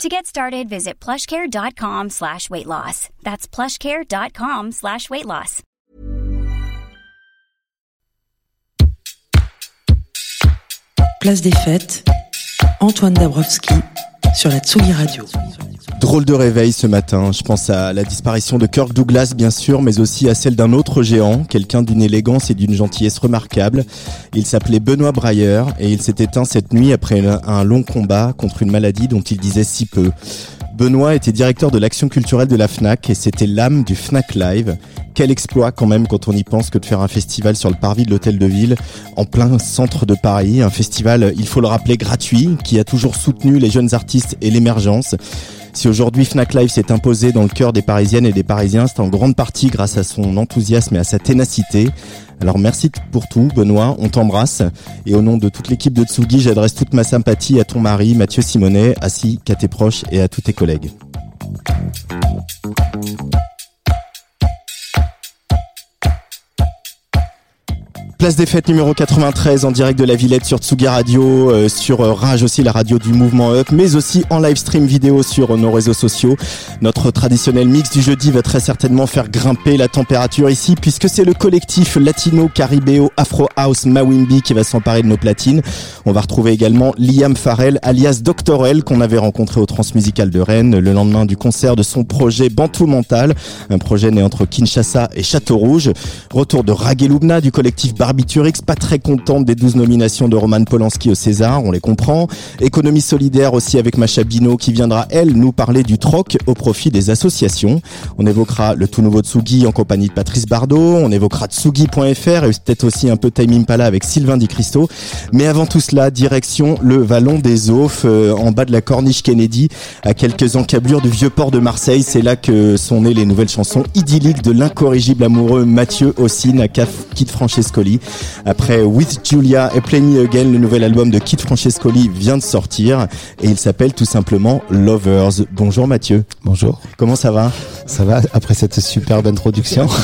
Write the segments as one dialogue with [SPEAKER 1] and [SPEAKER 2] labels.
[SPEAKER 1] To get started, visit plushcare.com slash weight loss. That's plushcare.com slash weight loss.
[SPEAKER 2] Place des fêtes, Antoine Dabrowski sur la Tsugi Radio.
[SPEAKER 3] Drôle de réveil ce matin. Je pense à la disparition de Kirk Douglas, bien sûr, mais aussi à celle d'un autre géant, quelqu'un d'une élégance et d'une gentillesse remarquable. Il s'appelait Benoît Brayer et il s'est éteint cette nuit après un long combat contre une maladie dont il disait si peu. Benoît était directeur de l'action culturelle de la FNAC et c'était l'âme du FNAC Live. Quel exploit quand même quand on y pense que de faire un festival sur le parvis de l'hôtel de ville en plein centre de Paris. Un festival, il faut le rappeler, gratuit, qui a toujours soutenu les jeunes artistes et l'émergence. Si aujourd'hui Fnac Live s'est imposé dans le cœur des Parisiennes et des Parisiens, c'est en grande partie grâce à son enthousiasme et à sa ténacité. Alors merci pour tout, Benoît, on t'embrasse. Et au nom de toute l'équipe de Tsugi, j'adresse toute ma sympathie à ton mari, Mathieu Simonet, ainsi qu'à tes proches et à tous tes collègues. Place des fêtes numéro 93 en direct de la Villette sur Tsugi Radio, euh, sur euh, Rage aussi la radio du mouvement Up, mais aussi en live stream vidéo sur nos réseaux sociaux. Notre traditionnel mix du jeudi va très certainement faire grimper la température ici puisque c'est le collectif latino caribéo Afro House Mawimbi qui va s'emparer de nos platines. On va retrouver également Liam Farrell alias Dr L qu'on avait rencontré au Transmusical de Rennes le lendemain du concert de son projet Bantou Mental, un projet né entre Kinshasa et Château-Rouge. Retour de Ragelubna du collectif Bar Barbiturix, pas très contente des 12 nominations de Roman Polanski au César, on les comprend. Économie solidaire aussi avec Macha Bino qui viendra, elle, nous parler du troc au profit des associations. On évoquera le tout nouveau Tsugi en compagnie de Patrice Bardot, on évoquera Tsugi.fr et peut-être aussi un peu Time Impala avec Sylvain Di Cristo. Mais avant tout cela, direction le Vallon des Aufs, euh, en bas de la Corniche Kennedy, à quelques encablures du vieux port de Marseille. C'est là que sont nées les nouvelles chansons idylliques de l'incorrigible amoureux Mathieu Ossine à Kid Francescoli. Après With Julia et Play Me Again, le nouvel album de Kit Francescoli vient de sortir et il s'appelle tout simplement Lovers. Bonjour Mathieu.
[SPEAKER 4] Bonjour.
[SPEAKER 3] Comment ça va?
[SPEAKER 4] Ça va après cette superbe introduction.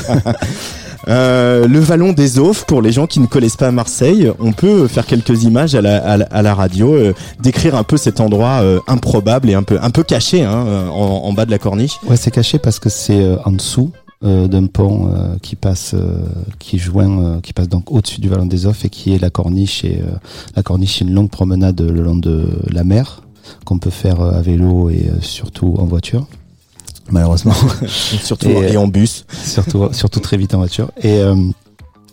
[SPEAKER 3] Euh, le vallon des Aufs, pour les gens qui ne connaissent pas Marseille, on peut faire quelques images à la, à la, radio, euh, décrire un peu cet endroit euh, improbable et un peu, un peu caché hein, en, en, bas de la corniche.
[SPEAKER 4] Ouais, c'est caché parce que c'est en dessous d'un pont euh, qui passe euh, qui joint qui passe donc au-dessus du vallon des Offres et qui est la corniche et la corniche est une longue promenade le long de la mer qu'on peut faire à vélo et surtout en voiture malheureusement.
[SPEAKER 3] Surtout et, en bus.
[SPEAKER 4] surtout surtout très vite en voiture. Et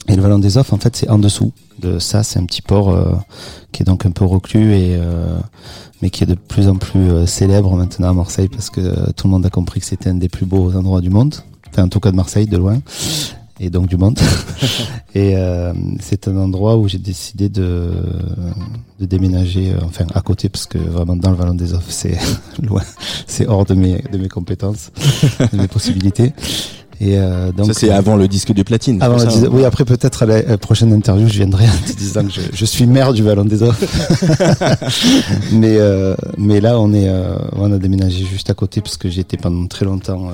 [SPEAKER 4] et le vallon des Offres en fait c'est en dessous de ça. C'est un petit port qui est donc un peu reclus et mais qui est de plus en plus célèbre maintenant à Marseille parce que tout le monde a compris que c'était un des plus beaux endroits du monde en tout cas de Marseille, de loin, et donc du monde. et euh, c'est un endroit où j'ai décidé de, de déménager, euh, enfin à côté, parce que vraiment dans le Vallon des Offres, c'est loin, c'est hors de mes, de mes compétences, de mes possibilités.
[SPEAKER 3] Et euh, donc, ça c'est avant le disque de platine.
[SPEAKER 4] Avant oui, après peut-être à la, prochaine interview, je viendrai en te disant que je, je suis maire du Vallon des Offres. mais mais là, on est, on a déménagé juste à côté parce que j'étais pendant très longtemps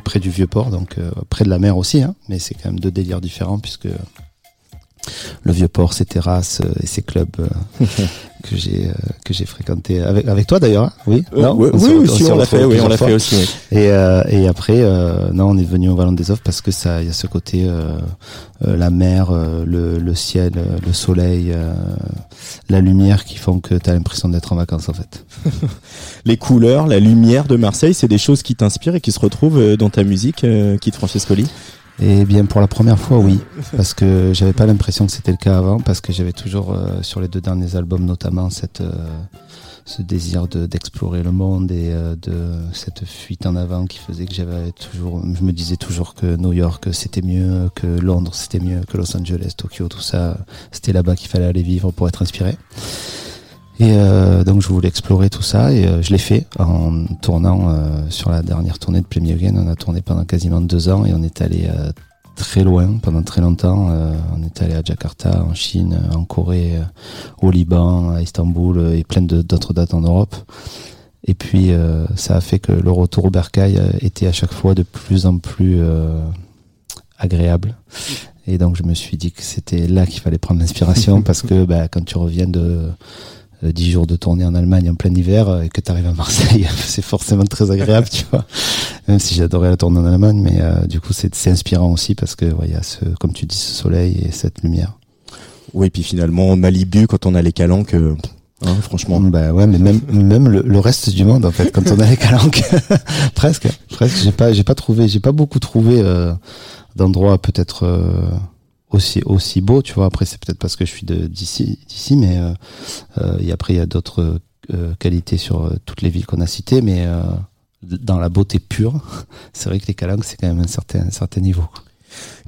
[SPEAKER 4] près du vieux port, donc euh, près de la mer aussi, hein, mais c'est quand même deux délires différents puisque le vieux port, ses terrasses euh, et ses clubs euh, que j'ai que j'ai fréquenté avec avec toi d'ailleurs, hein, oui,
[SPEAKER 3] non oui, oui, on, l'a fait, oui, on l'a fait aussi.
[SPEAKER 4] Et et après, non, on est venu au Vallon des Offres parce que ça, il y a ce côté la mer, le, le ciel, le soleil, la lumière qui font que tu as l'impression d'être en vacances en fait.
[SPEAKER 3] les couleurs, la lumière de Marseille, c'est des choses qui t'inspirent et qui se retrouvent euh, dans ta musique, euh, Kit Francescoli?
[SPEAKER 4] Eh bien, pour la première fois, oui, parce que j'avais pas l'impression que c'était le cas avant, parce que j'avais toujours euh, sur les deux derniers albums, notamment cette ce désir d'explorer le monde et de cette fuite en avant qui faisait que j'avais toujours, je me disais toujours que New York c'était mieux, que Londres c'était mieux, que Los Angeles, Tokyo, tout ça, c'était là-bas qu'il fallait aller vivre pour être inspiré. Et euh, donc je voulais explorer tout ça et euh, je l'ai fait en tournant euh, sur la dernière tournée de Play Me Again. On a tourné pendant quasiment deux ans et on est allé très loin pendant très longtemps. on est allé à Jakarta, en Chine, en Corée, au Liban, à Istanbul et plein d'autres dates en Europe. Et puis ça a fait que le retour au Bercail était à chaque fois de plus en plus agréable. Et donc je me suis dit que c'était là qu'il fallait prendre l'inspiration parce que bah, quand tu reviens de 10 euh, jours de tournée en Allemagne en plein hiver euh, et que tu arrives à Marseille, c'est forcément très agréable, tu vois. Même si j'adorais la tournée en Allemagne, mais euh, du coup c'est inspirant aussi parce que il y a ce, comme tu dis, ce soleil et cette lumière.
[SPEAKER 5] Oui, et puis finalement Malibu quand on a les calanques. Hein, franchement.
[SPEAKER 4] Bah ouais, mais même même le, reste du monde en fait, quand on a les calanques, presque, presque. J'ai pas j'ai pas trouvé, j'ai pas beaucoup trouvé d'endroits peut-être euh, aussi beaux tu vois. Après c'est peut-être parce que je suis d'ici d'ici mais euh, euh, et après il y a d'autres qualités sur toutes les villes qu'on a citées mais dans la beauté pure c'est vrai que les calanques c'est quand même un certain un certain niveau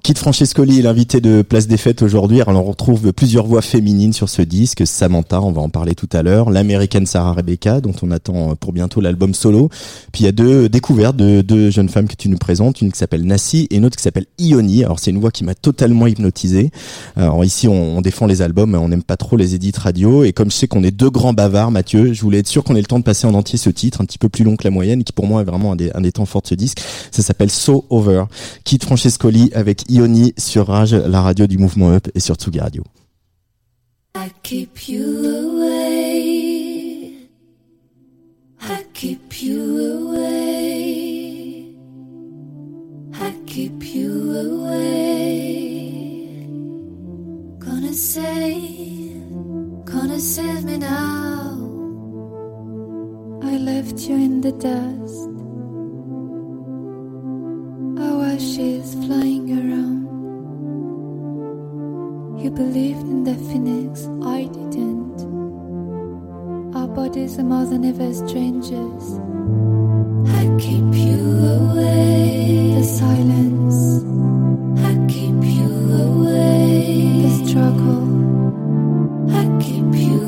[SPEAKER 5] Kit Francescoli est l'invité de Place des Fêtes aujourd'hui. Alors on retrouve plusieurs voix féminines sur ce disque. Samantha, on va en parler tout à l'heure. L'américaine Sarah Rebecca, dont on attend pour bientôt l'album solo. Puis il y a deux découvertes de deux jeunes femmes que tu nous présentes. Une qui s'appelle Nassi et une autre qui s'appelle Ioni. Alors c'est une voix qui m'a totalement hypnotisé. Alors ici on, défend les albums, on n'aime pas trop les édits radio. Et comme je sais qu'on est deux grands bavards, Mathieu, je voulais être sûr qu'on ait le temps de passer en entier ce titre, un petit peu plus long que la moyenne, qui pour moi est vraiment un des, un des temps forts de ce disque. Ça s'appelle So Over. Kit Francescoli avec Ioni sur Rage, la radio du mouvement Up et sur Tsugi Radio. I keep you away. I keep you away. I keep you away. Gonna save me now. I left you in the dust. Ashes flying around. You believed in the phoenix, I didn't. Our bodies are more than ever strangers. I keep you away. The silence. I keep you away. The struggle. I keep you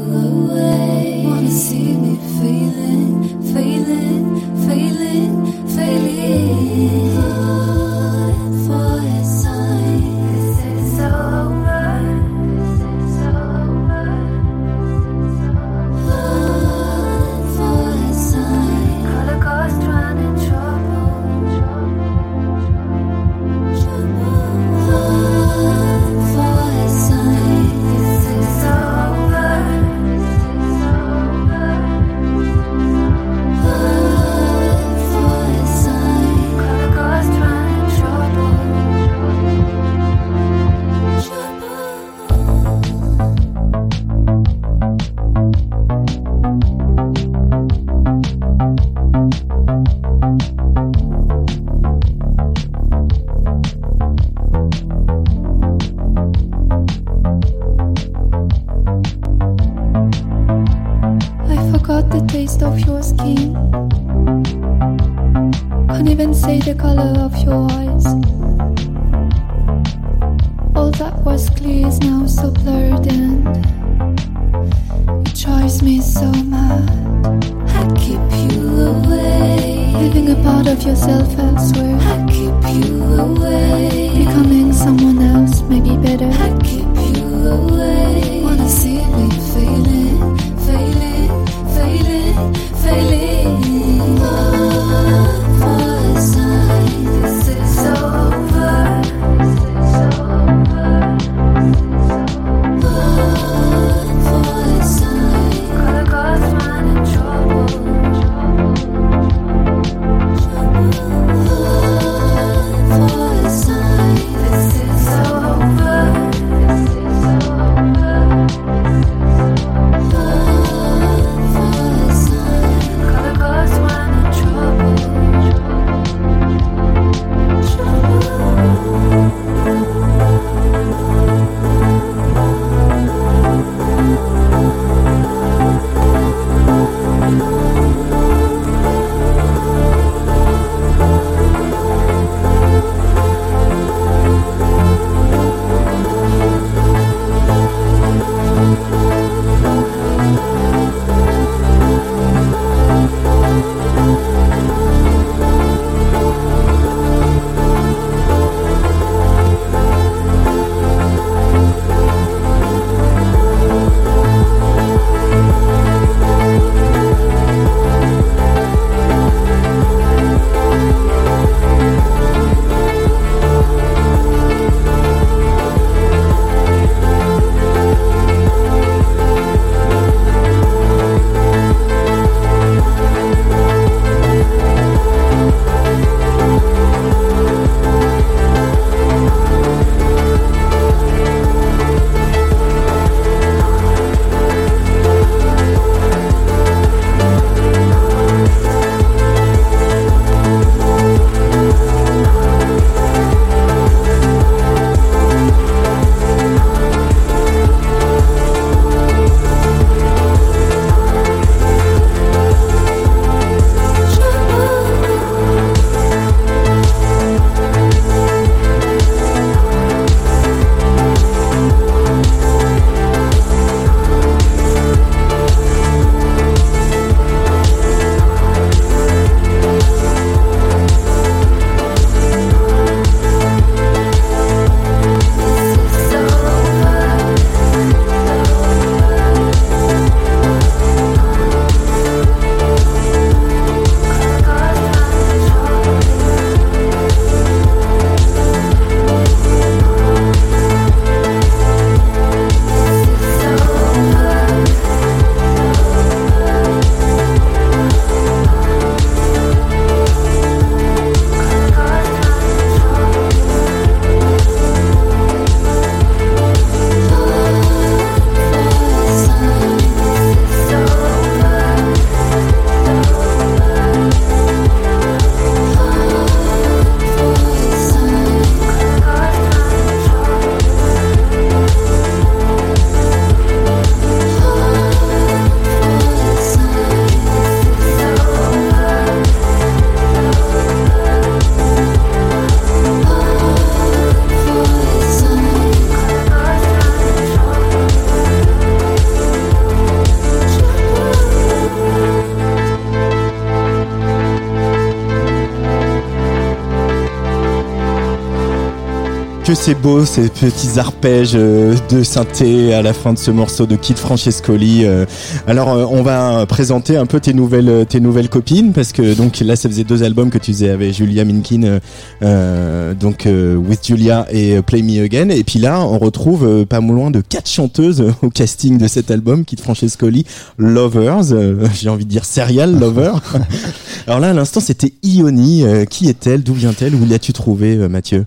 [SPEAKER 3] Que c'est beau ces petits arpèges euh, de synthé à la fin de ce morceau de Kid Francescoli. Euh. Alors euh, on va présenter un peu tes nouvelles tes nouvelles copines parce que donc là ça faisait deux albums que tu faisais avec Julia Minkin euh, donc With Julia et Play Me Again et puis là on retrouve pas moins de quatre chanteuses au casting de cet album Kid Francescoli Lovers j'ai envie de dire serial lover. Alors là à l'instant c'était Ioni qui est-elle d'où vient-elle où l'as-tu trouvé Mathieu?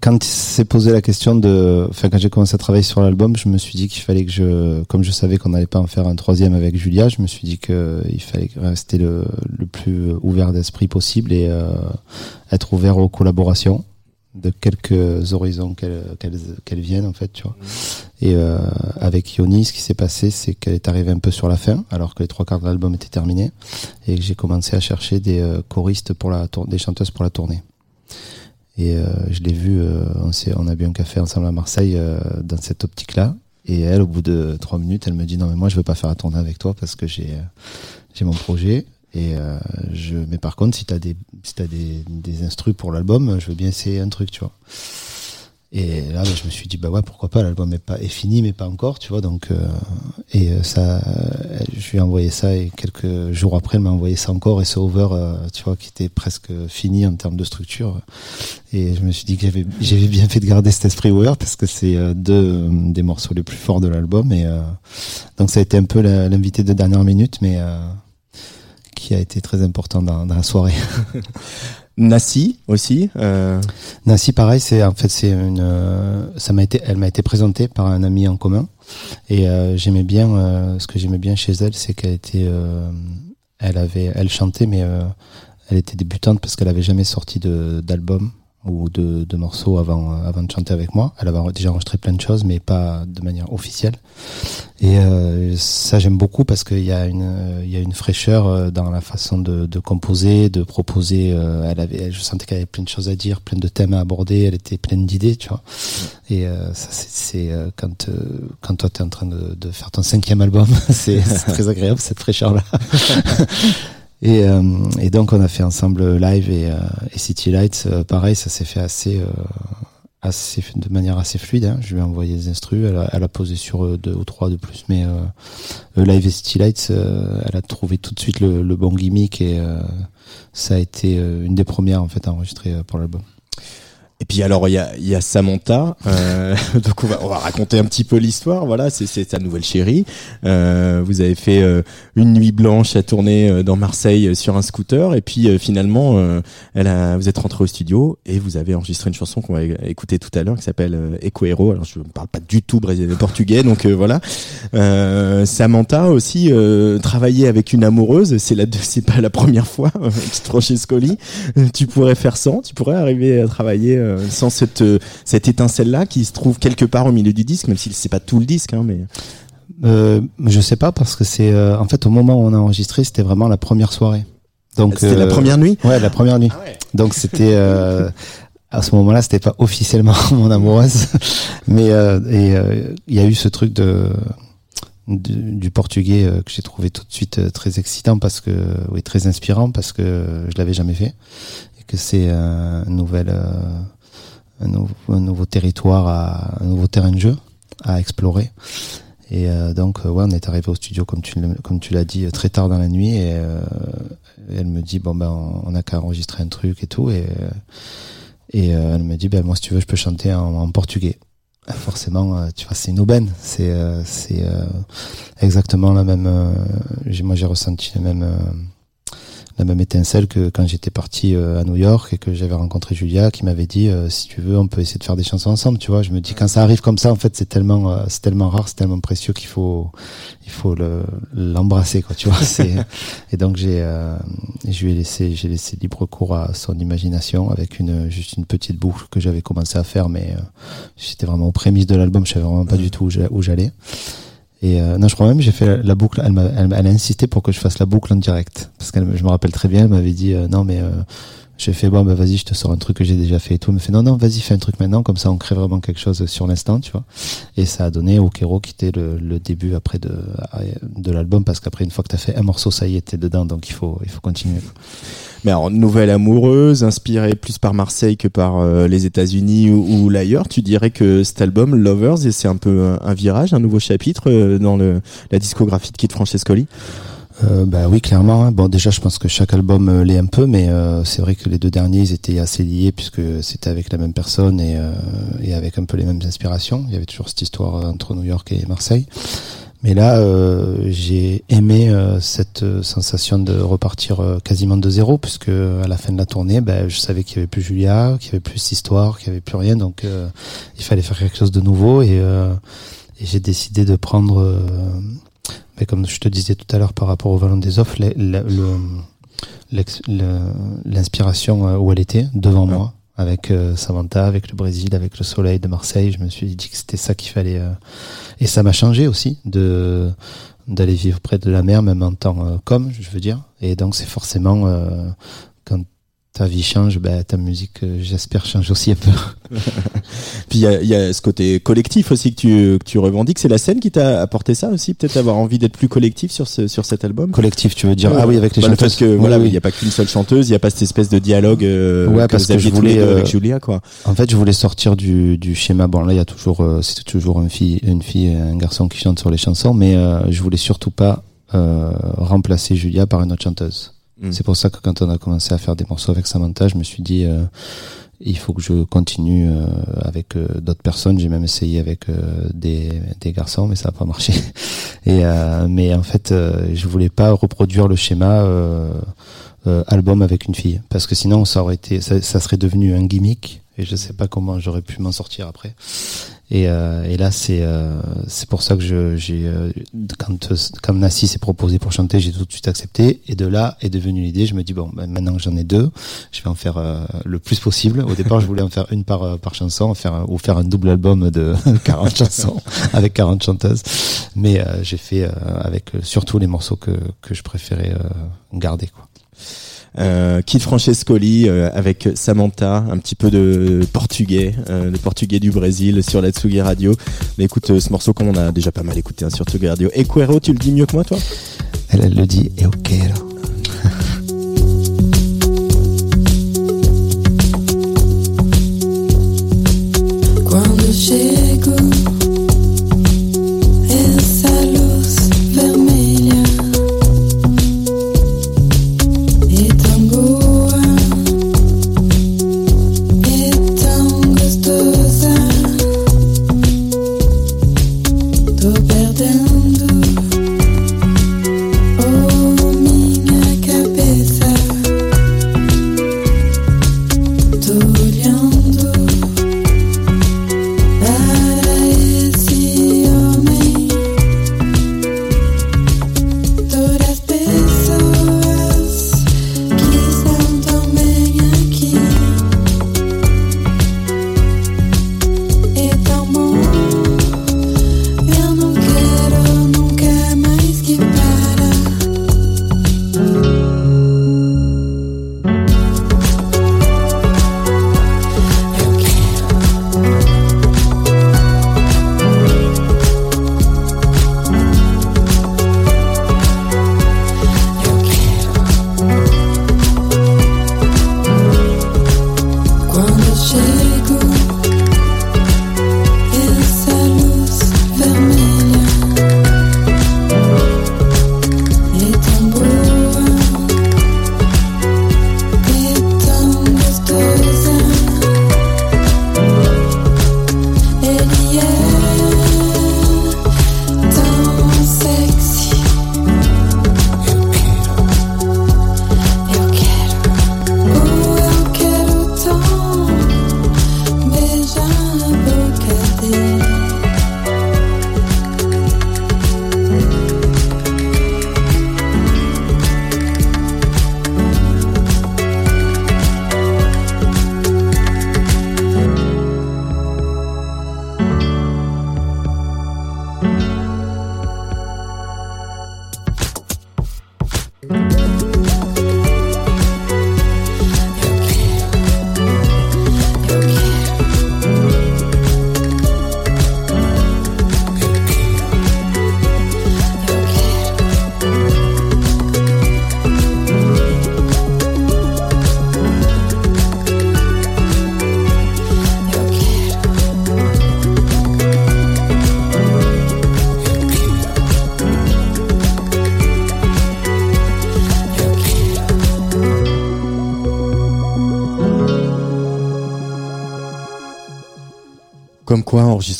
[SPEAKER 4] Quand s'est posé la question de, enfin quand j'ai commencé à travailler sur l'album, je me suis dit qu'il fallait que je, comme je savais qu'on n'allait pas en faire un troisième avec Julia, je me suis dit qu'il fallait rester le, plus ouvert d'esprit possible et euh, être ouvert aux collaborations de quelques horizons qu'elles viennent en fait, tu vois. Et euh, avec Yoni, ce qui s'est passé, c'est qu'elle est arrivée un peu sur la fin, alors que les trois quarts de l'album étaient terminés, et que j'ai commencé à chercher des euh, choristes pour la des chanteuses pour la tournée. Et euh, je l'ai vu, euh, on, on a bu un café ensemble à Marseille euh, dans cette optique-là. Et elle, au bout de trois minutes, elle me dit non mais moi je veux pas faire la tournée avec toi parce que j'ai j'ai mon projet. Et je, mais par contre, si t'as des si t'as des des instrus pour l'album, je veux bien essayer un truc, tu vois. Et là, bah, je me suis dit, bah ouais, pourquoi pas, l'album est, est fini, mais pas encore, tu vois. Donc, euh, et euh, ça, je lui ai envoyé ça, et quelques jours après, elle m'a envoyé ça encore, et ce over, euh, tu vois, qui était presque fini en termes de structure. Et je me suis dit que j'avais, bien fait de garder cet esprit ouvert, parce que c'est deux des morceaux les plus forts de l'album. Et donc, ça a été un peu l'invité de dernière minute, mais qui a été très important dans, dans la soirée.
[SPEAKER 3] Nassi aussi.
[SPEAKER 4] Euh... Nassi, pareil, c'est en fait c'est une, euh, ça m'a été, elle m'a été présentée par un ami en commun et euh, j'aimais bien, euh, ce que j'aimais bien chez elle, c'est qu'elle était, elle avait, elle chantait mais elle était débutante parce qu'elle avait jamais sorti de d'album ou de, de, morceaux avant, avant de chanter avec moi. Elle avait déjà enregistré plein de choses, mais pas de manière officielle. Et euh, ça, j'aime beaucoup parce qu'il y, a une, il y a une fraîcheur euh, dans la façon de, de composer, de proposer. Euh, elle avait, je sentais qu'elle avait plein de choses à dire, plein de thèmes à aborder. Elle était pleine d'idées, tu vois. Et euh, ça, c'est quand, quand toi, tu es en train de, de faire ton cinquième album, c'est très agréable cette fraîcheur-là. Et, euh, et, donc on a fait ensemble live et, euh, et City Lights, euh, pareil, ça s'est fait assez, assez de manière assez fluide. Hein. Je lui ai envoyé des instrus, elle a, elle a posé sur deux ou trois de plus, mais live et City Lights, elle a trouvé tout de suite le, le bon gimmick et ça a été une des premières en fait à enregistrer pour l'album.
[SPEAKER 3] Et puis alors il y a, y a Samantha, euh, donc on va, on va raconter un petit peu l'histoire. Voilà, c'est sa nouvelle chérie. Euh, vous avez fait euh, une nuit blanche à tourner euh, dans Marseille sur un scooter, et puis finalement, elle a, vous êtes rentré au studio et vous avez enregistré une chanson qu'on va écouter tout à l'heure qui s'appelle Eco Hero. Alors je ne parle pas du tout brésilien portugais, donc voilà. Samantha aussi travailler avec une amoureuse, c'est la c'est pas la première fois. qui Scoli, tu pourrais faire sans, tu pourrais arriver à travailler euh, sans cette, euh, cette étincelle-là qui se trouve quelque part au milieu du disque, même si c'est pas tout le disque. Hein, mais...
[SPEAKER 4] Euh, je sais pas parce que c'est euh, en fait au moment où on a enregistré, c'était vraiment la première soirée.
[SPEAKER 3] Donc c'était la première nuit.
[SPEAKER 4] Ouais, la première nuit. Ah Donc c'était à ce moment-là, c'était pas officiellement mon amoureuse, mais et il y a eu ce truc de, du portugais que j'ai trouvé tout de suite très excitant parce que oui très inspirant parce que je l'avais jamais fait et que c'est un nouvel un, nouveau, un nouveau territoire, à, un nouveau terrain de jeu à explorer. Et euh, donc, ouais, on est arrivé au studio, comme tu, comme tu l'as dit, très tard dans la nuit. Et, euh, elle me dit, bon, ben, on n'a qu'à enregistrer un truc et tout. Et, et euh, elle me dit, ben, moi, si tu veux, je peux chanter en, en portugais. Forcément, tu vois, c'est une aubaine. C'est c'est exactement la même. moi, j'ai ressenti la même la même étincelle que quand j'étais parti euh, à New York et que j'avais rencontré Julia qui m'avait dit euh, si tu veux on peut essayer de faire des chansons ensemble tu vois. Je me dis quand ça arrive comme ça en fait c'est tellement euh, c'est tellement rare c'est tellement précieux qu'il faut il faut l'embrasser quoi tu vois. C'est et donc j'ai je lui ai laissé j'ai laissé libre cours à son imagination avec une juste une petite boucle que j'avais commencé à faire mais j'étais vraiment aux prémices de l'album je savais vraiment pas du tout où j'allais et euh, non, je crois même j'ai fait la, boucle. Elle, a, elle, a insisté pour que je fasse la boucle en direct parce que je me rappelle très bien. Elle m'avait dit euh, non mais euh, J'ai fait bon bah vas-y je te sors un truc que j'ai déjà fait et tout. Il me fait non non vas-y fais un truc maintenant comme ça on crée vraiment quelque chose sur l'instant tu vois. Et ça a donné Okero qui était le, le début après de de l'album parce qu'après une fois que t'as fait un morceau ça y est t'es dedans donc il faut il faut continuer.
[SPEAKER 3] Mais alors, nouvelle amoureuse, inspirée plus par Marseille que par euh, les États-Unis ou, ou l'ailleurs, tu dirais que cet album, Lovers, c'est un peu un, un virage, un nouveau chapitre euh, dans le, la discographie de Kid Francescoli?
[SPEAKER 4] Euh, bah oui, clairement. hein. Bon, déjà, je pense que chaque album euh, l'est un peu, mais euh, c'est vrai que les deux derniers, ils étaient assez liés puisque c'était avec la même personne et, euh, et avec un peu les mêmes inspirations. Il y avait toujours cette histoire euh, entre New York et Marseille. Mais là, j'ai aimé cette sensation de repartir quasiment de zéro, puisque à la fin de la tournée, ben, je savais qu'il y avait plus Julia, qu'il y avait plus cette histoire, qu'il y avait plus rien, donc il fallait faire quelque chose de nouveau et, et j'ai décidé de prendre mais comme je te disais tout à l'heure par rapport au Vallon des Offres, l'inspiration euh, où elle était, devant moi, avec euh, Samantha, avec le Brésil, avec le soleil de Marseille, je me suis dit que c'était ça qu'il fallait. euh, Et ça m'a changé aussi de d'aller vivre près de la mer, même en temps euh, comme, je veux dire. Et donc c'est forcément euh, quand ta vie change, ben, ta musique, euh, j'espère, change aussi un peu.
[SPEAKER 3] Puis il y a, il y a ce côté collectif aussi que tu, que tu revendiques. C'est la scène qui t'a apporté ça aussi, peut-être avoir envie d'être plus collectif sur, ce, sur cet album?
[SPEAKER 4] Collectif, tu veux dire Ah oui, avec les
[SPEAKER 3] bah, le
[SPEAKER 4] chanteuses.
[SPEAKER 3] fait que
[SPEAKER 4] Oui,
[SPEAKER 3] voilà,
[SPEAKER 4] oui.
[SPEAKER 3] il n'y a pas qu'une seule chanteuse, il n'y a pas cette espèce de dialogue euh,
[SPEAKER 4] Ouais,
[SPEAKER 3] que
[SPEAKER 4] parce
[SPEAKER 3] vous
[SPEAKER 4] que je voulais,
[SPEAKER 3] avec
[SPEAKER 4] euh,
[SPEAKER 3] Julia, quoi.
[SPEAKER 4] En fait, je voulais sortir du, du schéma. Bon, là, il y a toujours, euh, c'est toujours une fille, une fille et un garçon qui chantent sur les chansons, mais euh, je voulais surtout pas remplacer Julia par une autre chanteuse.
[SPEAKER 3] Mm.
[SPEAKER 4] C'est pour ça que quand on a commencé à faire des morceaux avec Samantha, je me suis dit, euh, il faut que je continue euh, avec euh, d'autres personnes. J'ai même essayé avec euh, des, des garçons, mais ça n'a pas marché. Et euh, mais en fait, je voulais pas reproduire le schéma. Album avec une fille parce que sinon ça aurait été ça, ça serait devenu un gimmick et je sais pas comment j'aurais pu m'en sortir après et, euh, et là c'est euh, c'est pour ça que je j'ai euh, quand quand Nassi s'est proposé pour chanter j'ai tout de suite accepté. Et de là est devenue l'idée. Je me dis bon ben, maintenant que j'en ai deux je vais en faire euh, le plus possible. Au départ je voulais en faire une par euh, par chanson faire ou faire un double album de 40 chansons avec 40 chanteuses. Mais j'ai fait avec surtout les morceaux que que je préférais garder quoi
[SPEAKER 3] Euh, Kid Francescoli euh, avec Samantha, un petit peu de portugais, euh, le portugais du Brésil sur la Tsugi Radio. Mais écoute, euh, ce morceau qu'on a déjà pas mal écouté hein, sur Tsugi Radio. Et Cuero, tu le dis mieux que moi, toi?
[SPEAKER 4] Elle, elle le dit eu quero
[SPEAKER 6] Quando chego,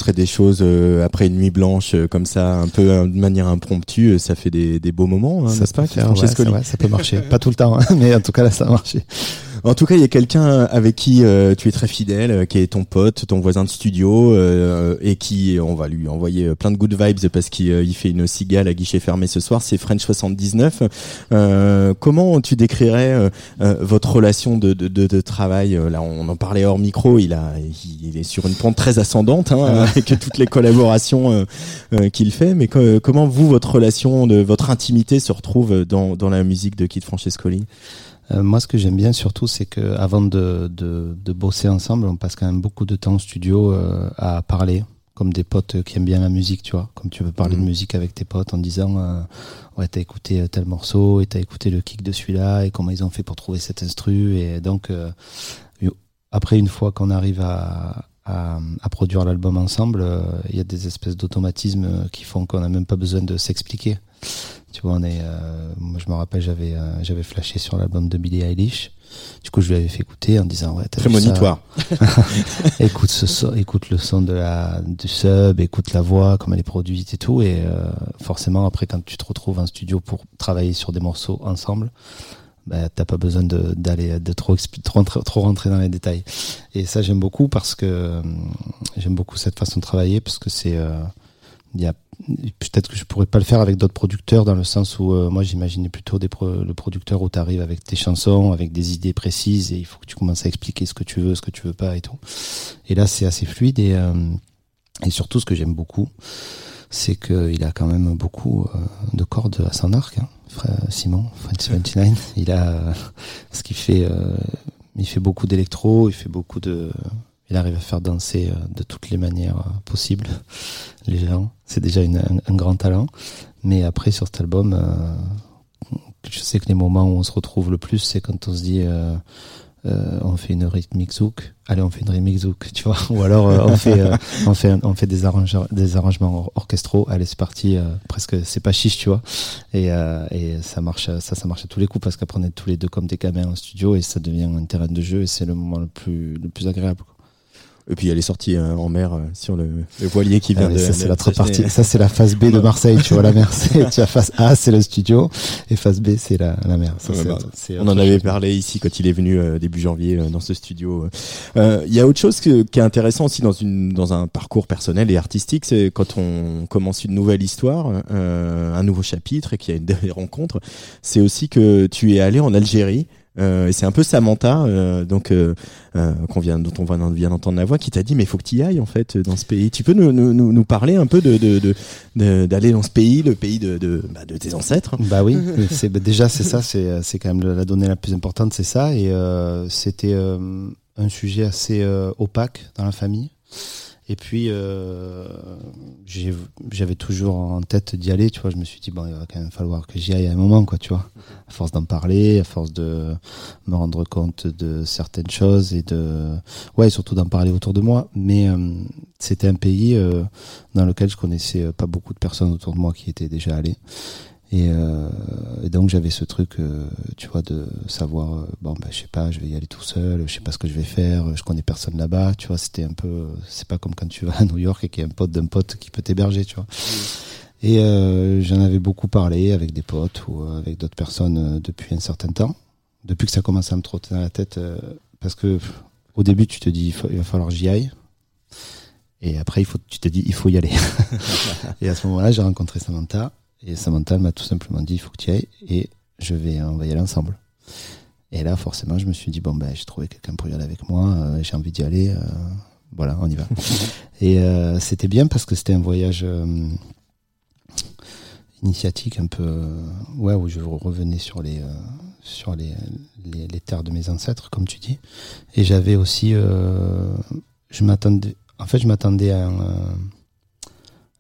[SPEAKER 3] enregistrer des choses euh, après une nuit blanche euh, comme ça, un peu euh, de manière impromptue, ça fait des, des beaux moments, hein,
[SPEAKER 4] ça
[SPEAKER 3] n'est-ce pas,
[SPEAKER 4] peut faire, ouais, ça peut marcher. pas tout le temps, hein, mais en tout cas là, ça a marché.
[SPEAKER 3] En tout cas, il y a quelqu'un avec qui euh, tu es très fidèle, euh, qui est ton pote, ton voisin de studio, euh, et qui, on va lui envoyer plein de good vibes parce qu'il euh, il fait une cigale à guichet fermé ce soir. C'est French 79. Euh, comment tu décrirais euh, euh, votre relation de, de, de, de travail Euh, Là, on en parlait hors micro. Il a, il, est sur une pente très ascendante hein, avec toutes les collaborations euh, euh, qu'il fait. Mais co- comment vous, votre relation, de votre intimité se retrouve dans, dans la musique de Kid Francescoli?
[SPEAKER 4] Euh, moi, ce que j'aime bien surtout, c'est que avant de, de, de bosser ensemble, on passe quand même beaucoup de temps au studio euh, à parler, comme des potes qui aiment bien la musique, tu vois. Comme tu veux parler
[SPEAKER 3] Mhm.
[SPEAKER 4] de musique avec tes potes en disant, euh, ouais, t'as écouté tel morceau et t'as écouté le kick de celui-là et comment ils ont fait pour trouver cet instru. Et donc, après, une fois qu'on arrive à, à, à produire l'album ensemble, euh, il y a des espèces d'automatismes euh, qui font qu'on n'a même pas besoin de s'expliquer. Tu vois, on est, euh, moi je me rappelle, j'avais j'avais flashé sur l'album de Billie Eilish. Du coup, je lui avais fait écouter en disant ouais, ça
[SPEAKER 3] Prémonitoire.
[SPEAKER 4] écoute ce son- écoute le son de la du sub, écoute la voix, comme elle est produite et tout. Et euh, forcément, après, quand tu te retrouves en studio pour travailler sur des morceaux ensemble, bah, t'as pas besoin de d'aller de trop, trop trop rentrer dans les détails. Et ça, j'aime beaucoup parce que euh, j'aime beaucoup cette façon de travailler parce que c'est euh, il a peut-être que je pourrais pas le faire avec d'autres producteurs dans le sens où euh, moi j'imaginais plutôt des pro- le producteur où tu arrives avec tes chansons avec des idées précises et il faut que tu commences à expliquer ce que tu veux ce que tu veux pas et tout et là c'est assez fluide et euh, et surtout ce que j'aime beaucoup c'est qu'il a quand même beaucoup euh, de cordes à son arc hein, frère Simon Fred 79 il a euh, ce qu'il fait euh, il fait beaucoup d'électro il fait beaucoup de il arrive à faire danser de toutes les manières possibles les gens. C'est déjà une- un, un grand talent. Mais après, sur cet album, euh, je sais que les moments où on se retrouve le plus, c'est quand on se dit euh, euh, on fait une rythmique zouk, allez, on fait une rythmique zouk, tu vois. Ou alors euh, on fait euh, on fait on fait des arrangements des arrangements or- orchestraux. Allez, c'est parti. presque, c'est pas chiche, tu vois. Et, et ça marche, ça, ça marche à tous les coups parce qu'après on est tous les deux comme des gamins en studio et ça devient un terrain de jeu et c'est le moment le plus le plus agréable. quoi.
[SPEAKER 3] Et puis elle est sortie euh, en mer euh, sur le, le voilier qui
[SPEAKER 4] Ah,
[SPEAKER 3] vient
[SPEAKER 4] mais
[SPEAKER 3] de.
[SPEAKER 4] ça c'est l'autre partie. Ça c'est la phase B de Marseille. Tu vois la mer. Tu as phase A c'est le studio et phase B c'est la, la mer. Ça,
[SPEAKER 3] bah, On en avait parlé ici quand il est venu euh, début janvier euh, dans ce studio. Euh, Il y a autre chose que- qui est intéressant aussi dans une dans un parcours personnel et artistique, c'est quand on commence une nouvelle histoire, euh, un nouveau chapitre et qu'il y a une des rencontres. C'est aussi que tu es allé en Algérie. Euh, et c'est un peu Samantha, euh, donc euh, qu'on vient, dont on vient d'entendre la voix, qui t'a dit mais il faut que tu y ailles en fait dans ce pays. Tu peux nous, nous, nous parler un peu de d'aller dans ce pays, le pays de de, bah, de tes ancêtres?
[SPEAKER 4] Bah oui, c'est bah, déjà c'est ça, c'est c'est quand même la donnée la plus importante, c'est ça. Et c'était un sujet assez opaque dans la famille. Et puis euh, j'avais toujours en tête d'y aller, tu vois. Je me suis dit bon, il va quand même falloir que j'y aille à un moment, quoi, tu vois. À force d'en parler, à force de me rendre compte de certaines choses et de ouais, surtout d'en parler autour de moi. Mais euh, c'était un pays euh, dans lequel je connaissais pas beaucoup de personnes autour de moi qui étaient déjà allées. Et, euh, et donc j'avais ce truc, euh, tu vois, de savoir, euh, bon, ben, je sais pas, je vais y aller tout seul, je sais pas ce que je vais faire, je connais personne là-bas, tu vois, c'était un peu, c'est pas comme quand tu vas à New York et qu'il y a un pote d'un pote qui peut t'héberger, tu vois. Et euh, j'en avais beaucoup parlé avec des potes ou euh, avec d'autres personnes depuis un certain temps, depuis que ça commence à me trotter dans la tête, parce que pff, au début tu te dis, il, faut- il va falloir que j'y aille. Et après, il faut, tu te dis, il faut y aller. et à ce moment-là, j'ai rencontré Samantha. Et Samantha m'a tout simplement dit, il faut que tu y ailles. Et je vais, on va y aller ensemble. Et là, forcément, je me suis dit, bon, ben, j'ai trouvé quelqu'un pour y aller avec moi. euh, j'ai envie d'y aller. euh, voilà, on y va. et euh, c'était bien parce que c'était un voyage initiatique, un peu, ouais, où je revenais sur les, sur les, les, les terres de mes ancêtres, comme tu dis. Et j'avais aussi, je m'attendais, en fait, je m'attendais à un,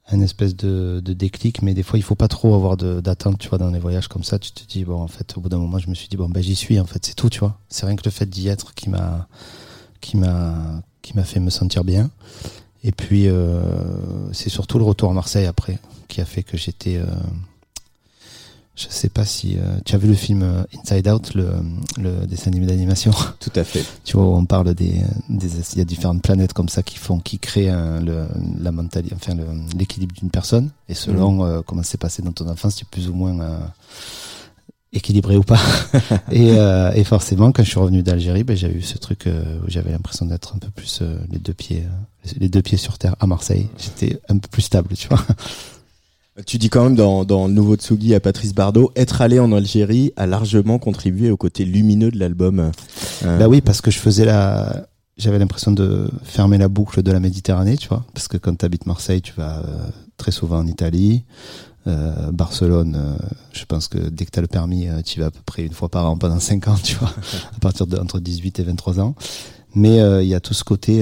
[SPEAKER 4] un espèce de, de déclic, mais des fois, il faut pas trop avoir d'attente, tu vois, dans les voyages comme ça. Tu te dis, bon, en fait, au bout d'un moment, je me suis dit, bon, ben, j'y suis, en fait, c'est tout, tu vois. C'est rien que le fait d'y être qui m'a, qui m'a, qui m'a fait me sentir bien. Et puis, euh, c'est surtout le retour à Marseille après, qui a fait que j'étais, euh, Je sais pas si euh, tu as vu le film euh, Inside Out, le, le dessin animé d'animation?
[SPEAKER 3] Tout à fait.
[SPEAKER 4] Tu vois, on parle des, des, il y a différentes planètes comme ça qui font, qui créent un- le, la mentalité, enfin l'équilibre d'une personne. Et selon euh, comment c'est passé dans ton enfance, tu es plus ou moins euh, équilibré ou pas. et, euh, et forcément, quand je suis revenu d'Algérie, ben, j'ai eu ce truc euh, où j'avais l'impression d'être un peu plus euh, les deux pieds, euh, les deux pieds sur terre à Marseille. J'étais un peu plus stable, tu vois.
[SPEAKER 3] Tu dis quand même dans, dans le nouveau Tsugi à Patrice Bardot, être allé en Algérie a largement contribué au côté lumineux de l'album. Euh,
[SPEAKER 4] Bah oui, parce que je faisais la, j'avais l'impression de fermer la boucle de la Méditerranée, tu vois, parce que quand tu habites Marseille, tu vas euh, très souvent en Italie, euh, Barcelone. euh, je pense que dès que tu as le permis, euh, tu y vas à peu près une fois par an pendant 5 ans, tu vois, à partir de entre 18 et 23 ans. Mais euh, il y a tout ce côté.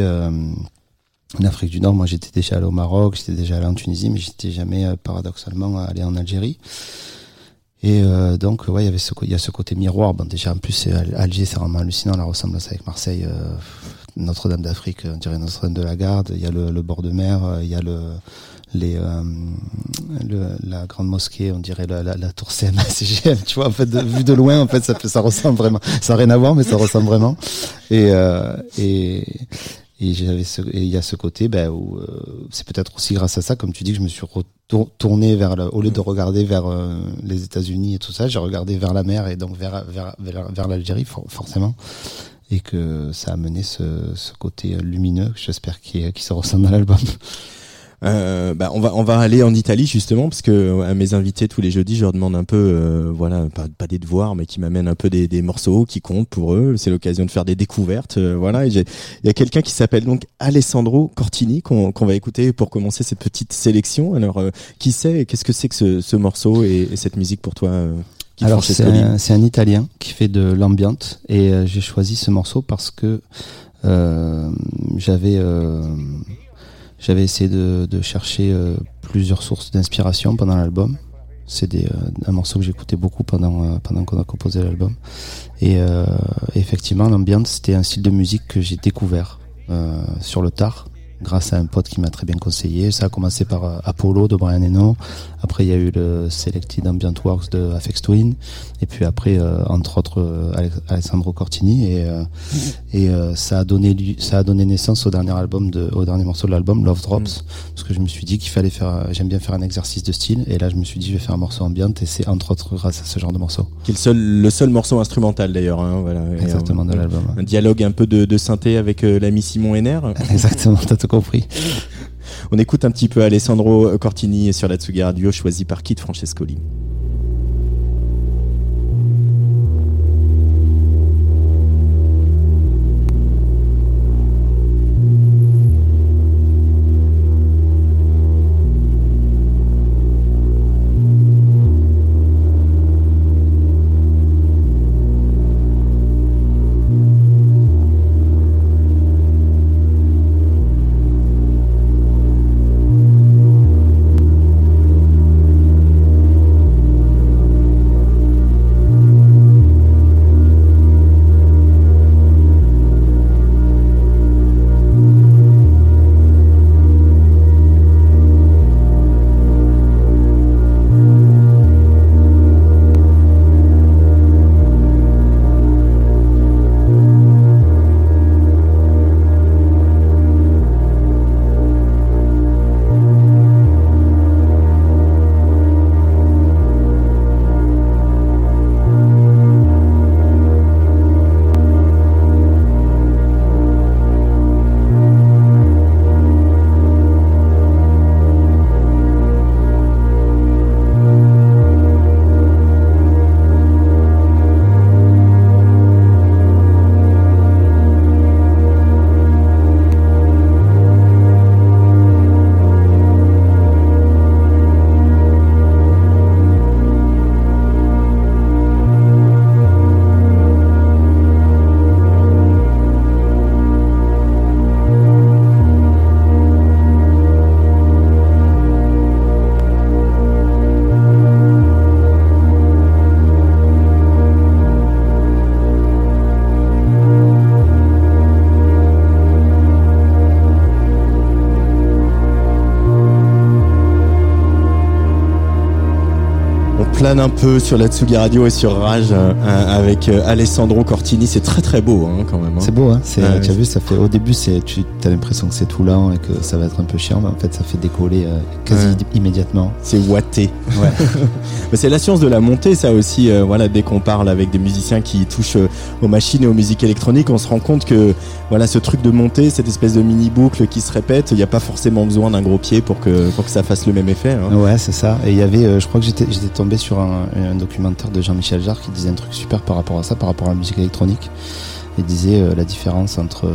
[SPEAKER 4] En Afrique du Nord, moi j'étais déjà allé au Maroc, j'étais déjà allé en Tunisie, mais j'étais jamais euh, paradoxalement allé en Algérie. Et euh, donc, ouais, il y avait ce, il y a ce côté miroir. Bon, déjà, en plus, Alger, c'est vraiment hallucinant, la ressemblance avec Marseille. euh, Notre-Dame d'Afrique, on dirait Notre-Dame de la Garde. Il y a le, le bord de mer, euh, il y a le, les, euh, le, la grande mosquée, on dirait la, la, la tour CMA-CGM. Tu vois, en fait, de, vu de loin, en fait, ça, ça ressemble vraiment. Ça n'a rien à voir, mais ça ressemble vraiment. Et, et, et il y a ce côté, ben, où euh, c'est peut-être aussi grâce à ça, comme tu dis, que je me suis retour- tourné vers le, au lieu de regarder vers euh, les États-Unis et tout ça, j'ai regardé vers la mer et donc vers vers vers, l'Algérie for- forcément, et que ça a mené ce, ce côté lumineux, que j'espère qui qui se ressent dans l'album.
[SPEAKER 3] Euh, bah, on va on va aller en Italie justement parce que à mes invités tous les jeudis je leur demande un peu euh, voilà pas, pas des devoirs mais qui m'amènent un peu des, des morceaux qui comptent pour eux. C'est l'occasion de faire des découvertes euh, voilà. Il y a quelqu'un qui s'appelle donc Alessandro Cortini qu'on qu'on va écouter pour commencer cette petite sélection. Alors euh, qui c'est qu'est-ce que c'est que ce, ce morceau et, et cette musique pour toi euh,
[SPEAKER 4] Alors c'est un, un Italien qui fait de l'ambient et euh, j'ai choisi ce morceau parce que euh, j'avais euh, j'avais essayé de, chercher euh, plusieurs sources d'inspiration pendant l'album. C'est euh, un morceau que j'écoutais beaucoup pendant euh, pendant qu'on a composé l'album. Et effectivement, l'ambient c'était un style de musique que j'ai découvert sur le tard grâce à un pote qui m'a très bien conseillé. Ça a commencé par Apollo de Brian Eno. Après, il y a eu le Selected Ambient Works de Afex Twin. Et puis après, euh, entre autres, euh, Alessandro Cortini. Et, euh, et euh, ça a donné ça a donné naissance au dernier album de, au dernier morceau de l'album, Love Drops. Parce que je me suis dit qu'il fallait faire, j'aime bien faire un exercice de style. Et là, je me suis dit, je vais faire un morceau ambient. Et c'est entre autres grâce à ce genre de morceau.
[SPEAKER 3] qui est le seul le seul morceau instrumental d'ailleurs hein, voilà
[SPEAKER 4] Exactement, de l'album.
[SPEAKER 3] un dialogue un peu de, de synthé avec euh, l'ami Simon Henner
[SPEAKER 4] Exactement, t'as tout compris.
[SPEAKER 3] On écoute un petit peu Alessandro Cortini sur la Tsugi Radio, choisi par Kit Francescoli. Un peu sur la Tsugi Radio et sur Rage euh, avec euh, Alessandro Cortini. C'est très très beau hein, quand même. hein.
[SPEAKER 4] C'est beau, hein. C'est, tu as vu, ça fait, au début, c'est, tu as l'impression que c'est tout lent et que ça va être un peu chiant, mais en fait, ça fait décoller euh, quasi
[SPEAKER 3] Ouais.
[SPEAKER 4] immédiatement.
[SPEAKER 3] C'est watté.
[SPEAKER 4] Ouais.
[SPEAKER 3] C'est la science de la montée, ça aussi. euh, voilà, dès qu'on parle avec des musiciens qui touchent euh, aux machines et aux musiques électroniques, on se rend compte que voilà, ce truc de montée, cette espèce de mini boucle qui se répète, il n'y a pas forcément besoin d'un gros pied pour que pour que ça fasse le même effet. hein.
[SPEAKER 4] Ouais, c'est ça. Et il y avait, euh, je crois que j'étais, j'étais tombé sur un, un documentaire de Jean-Michel Jarre qui disait un truc super par rapport à ça, par rapport à la musique électronique. Il disait euh, la différence entre,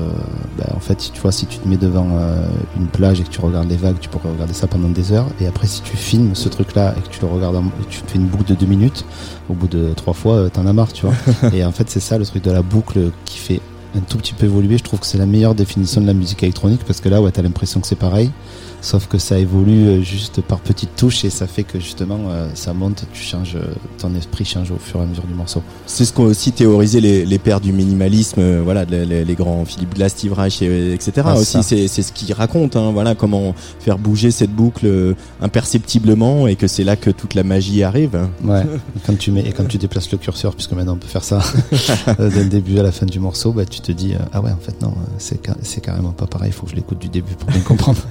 [SPEAKER 4] bah, en fait, tu vois, si tu te mets devant euh, une plage et que tu regardes les vagues, tu pourrais regarder ça pendant des heures. Et après, si tu filmes ce truc-là et que tu le regardes, en- et tu fais une boucle de deux minutes, au bout de trois fois, t'en as marre, tu vois. et en fait, c'est ça le truc de la boucle qui fait un tout petit peu évoluer. Je trouve que c'est la meilleure définition de la musique électronique parce que là, ouais, t'as l'impression que c'est pareil. Sauf que ça évolue euh, juste par petites touches et ça fait que justement euh, ça monte, tu changes, ton esprit change au fur et à mesure du morceau.
[SPEAKER 3] C'est ce qu'ont aussi théorisé les, les pères du minimalisme, euh, voilà, les, les- grands Philippe Glass, Steve Reich, et- etc.
[SPEAKER 4] Ah,
[SPEAKER 3] aussi, c'est c'est ce qu'ils racontent, hein, voilà, comment faire bouger cette boucle imperceptiblement et que c'est là que toute la magie arrive.
[SPEAKER 4] Ouais. et quand tu mets et quand tu déplaces le curseur, puisque maintenant on peut faire ça dès le début à la fin du morceau, bah tu te dis ah ouais en fait non, c'est carrément pas pareil. Il faut que je l'écoute du début pour bien comprendre.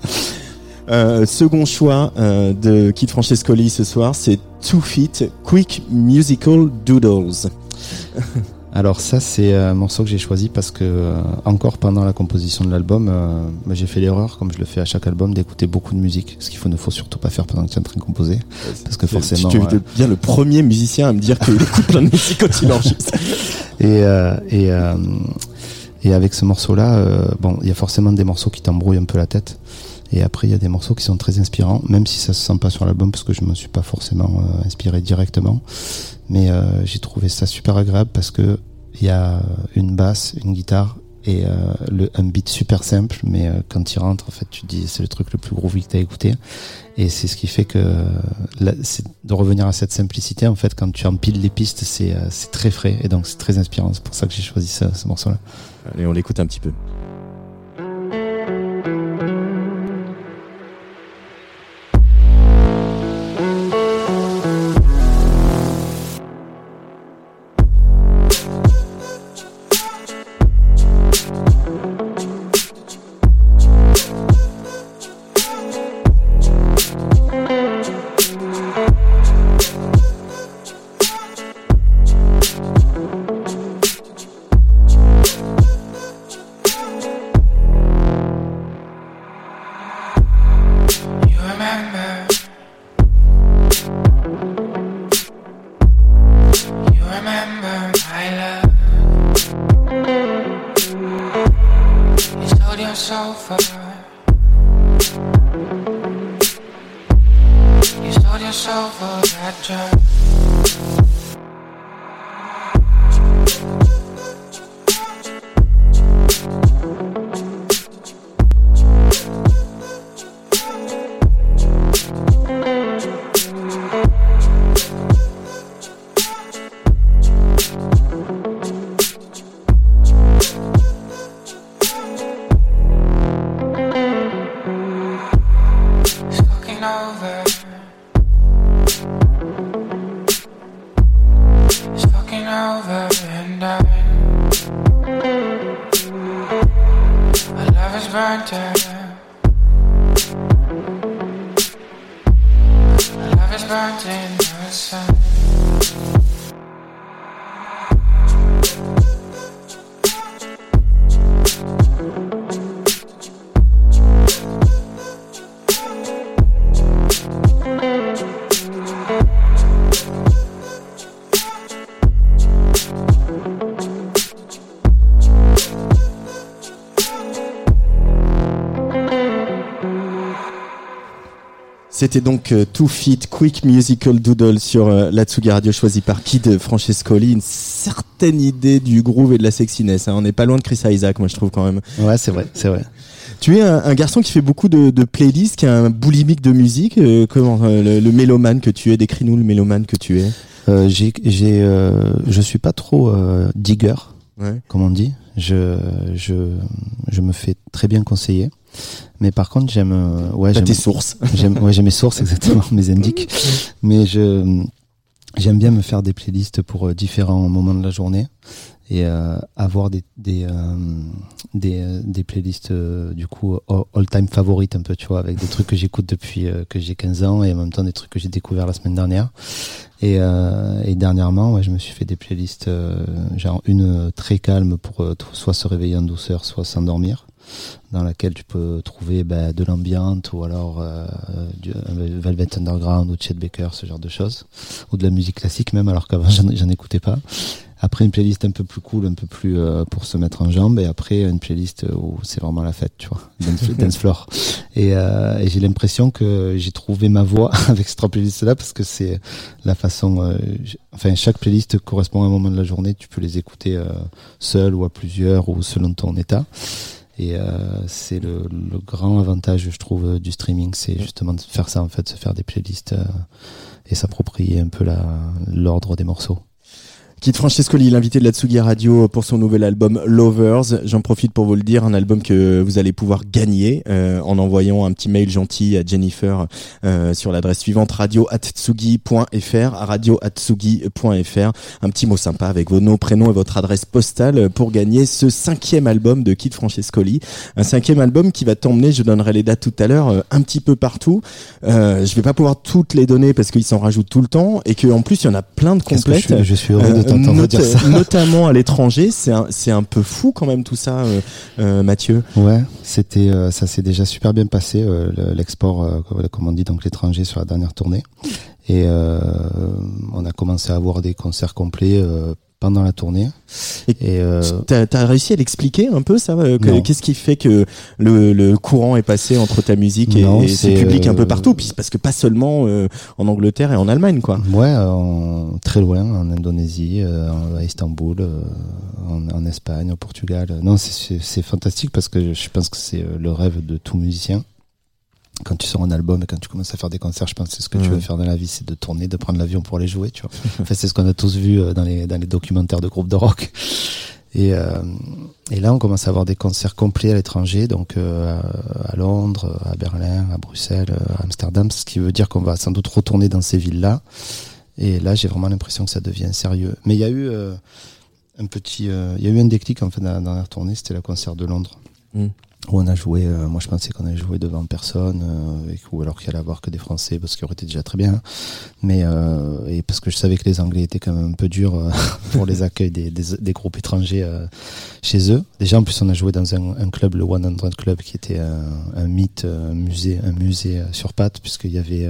[SPEAKER 3] Euh, second choix euh, de Kid Francescoli ce soir, c'est Two Feet Quick Musical Doodles.
[SPEAKER 4] Alors ça c'est un morceau que j'ai choisi parce que euh, encore pendant la composition de l'album, euh, bah, j'ai fait l'erreur, comme je le fais à chaque album, d'écouter beaucoup de musique, ce qu'il faut ne faut surtout pas faire pendant que tu es en train de composer, parce que forcément.
[SPEAKER 3] tu es
[SPEAKER 4] euh,
[SPEAKER 3] bien le premier musicien à me dire qu'il écoute plein de musique quand il enregistre.
[SPEAKER 4] Et, euh, et, euh, et avec ce morceau-là, euh, bon, il y a forcément des morceaux qui t'embrouillent un peu la tête. Et après, il y a des morceaux qui sont très inspirants, même si ça se sent pas sur l'album, parce que je me suis pas forcément euh, inspiré directement. Mais euh, j'ai trouvé ça super agréable parce que il y a une basse, une guitare et euh, un beat super simple, mais quand il rentre, en fait, tu te dis c'est le truc le plus groovy que t'as écouté. Et c'est ce qui fait que de revenir à cette simplicité. En fait, quand tu empiles les pistes, c'est très frais et donc c'est très inspirant. C'est pour ça que j'ai choisi ce morceau-là.
[SPEAKER 3] Allez, on l'écoute un petit peu. C'était donc euh, Two Feet Quick Musical Doodle sur euh, la Tsugi Radio choisi par Kid Francescoli. Une certaine idée du groove et de la sexiness. hein. On n'est pas loin de Chris Isaac, moi je trouve quand même.
[SPEAKER 4] Ouais, c'est vrai, c'est vrai.
[SPEAKER 3] Tu es un, un garçon qui fait beaucoup de, de playlists, qui a un boulimique de musique. euh, comment euh, le, le mélomane que tu es Décris-nous le mélomane que tu es.
[SPEAKER 4] Euh, j'ai, j'ai, euh, je suis pas trop euh, digger,
[SPEAKER 3] Ouais.
[SPEAKER 4] comme on dit. Je, je, je me fais très bien conseiller. Mais par contre, j'aime, euh, ouais,
[SPEAKER 3] tes sources.
[SPEAKER 4] j'aime, ouais, j'ai mes sources exactement, mes indices. Mais je, j'aime bien me faire des playlists pour euh, différents moments de la journée et euh, avoir des des euh, des, des playlists euh, du coup all time favorites un peu tu vois avec des trucs que j'écoute depuis que j'ai 15 ans et en même temps des trucs que j'ai découvert la semaine dernière et, et dernièrement ouais, je me suis fait des playlists genre une très calme pour soit se réveiller en douceur soit s'endormir dans laquelle tu peux trouver bah, de l'ambiance ou alors euh, du euh, Velvet Underground ou Chet Baker ce genre de choses ou de la musique classique même alors qu'avant j'en écoutais pas après une playlist un peu plus cool, un peu plus euh, pour se mettre en jambe, et après une playlist où c'est vraiment la fête, tu vois, dance, floor. Et, euh, et j'ai l'impression que j'ai trouvé ma voix avec ces trois playlists-là parce que c'est la façon. enfin, chaque playlist correspond à un moment de la journée. Tu peux les écouter seul ou à plusieurs ou selon ton état. Et euh, c'est le, le grand avantage, je trouve, du streaming, c'est justement de faire ça en fait, se faire des playlists euh, et s'approprier un peu la l'ordre des morceaux.
[SPEAKER 3] Kid Francescoli, l'invité de la Tsugi Radio pour son nouvel album Lovers. J'en profite pour vous le dire, un album que vous allez pouvoir gagner euh, en envoyant un petit mail gentil à Jennifer euh, sur l'adresse suivante radio@tsugi.fr, radio@tsugi.fr. Un petit mot sympa avec vos noms, prénoms et votre adresse postale pour gagner ce cinquième album de Kid Francescoli. Un cinquième album qui va t'emmener, je donnerai les dates tout à l'heure, euh, un petit peu partout. Euh, je vais pas pouvoir toutes les donner parce qu'ils s'en rajoutent tout le temps et qu'en plus il y en a plein de
[SPEAKER 4] je
[SPEAKER 3] complètes.
[SPEAKER 4] suis- je suis heureux de t'entendre
[SPEAKER 3] not-
[SPEAKER 4] dire ça.
[SPEAKER 3] Notamment à l'étranger, c'est un, c'est un peu fou quand même tout ça, euh, euh, Mathieu.
[SPEAKER 4] Ouais, c'était euh, ça s'est déjà super bien passé euh, le- l'export, euh, comme on dit donc l'étranger sur la dernière tournée. Et euh, on a commencé à avoir des concerts complets euh, pendant la tournée.
[SPEAKER 3] Et
[SPEAKER 4] Et, euh,
[SPEAKER 3] T'as as réussi à l'expliquer un peu ça euh. Qu'est-ce qui fait que le, le courant est passé entre ta musique et,
[SPEAKER 4] Non,
[SPEAKER 3] et ce
[SPEAKER 4] c'est,
[SPEAKER 3] public un peu
[SPEAKER 4] euh,
[SPEAKER 3] partout? Puis Parce que pas seulement euh, en Angleterre et en Allemagne, quoi.
[SPEAKER 4] ouais, en- très loin, en Indonésie, euh, à Istanbul, euh, en, en Espagne, au Portugal. Non, c'est- fantastique parce que je pense que c'est le rêve de tout musicien. Quand tu sors un album et quand tu commences à faire des concerts, je pense que c'est ce que tu veux faire dans la vie, c'est de tourner, de prendre l'avion pour les jouer, tu vois. En fait, c'est ce qu'on a tous vu euh, dans les, dans les documentaires de groupes de rock. Et, euh, et là, on commence à avoir des concerts complets à l'étranger, donc euh, à, Londres, à Berlin, à Bruxelles, à Amsterdam, ce qui veut dire qu'on va sans doute retourner dans ces villes-là. Et là, j'ai vraiment l'impression que ça devient sérieux. Mais il y a eu euh, un petit, il y a eu un déclic en fait dans la dernière tournée, c'était le concert de Londres.
[SPEAKER 3] Mm.
[SPEAKER 4] Où on a joué, euh, moi je pensais qu'on allait jouer devant personne, euh, ou alors qu'il allait avoir que des Français, parce qu'il aurait été déjà très bien. Mais euh, et parce que je savais que les Anglais étaient quand même un peu durs euh, pour les accueils des, des, des groupes étrangers euh, chez eux. Déjà en plus on a joué dans un, un club, le 100 Club, qui était un, mythe, un musée, un musée euh, sur pattes, puisqu'il y avait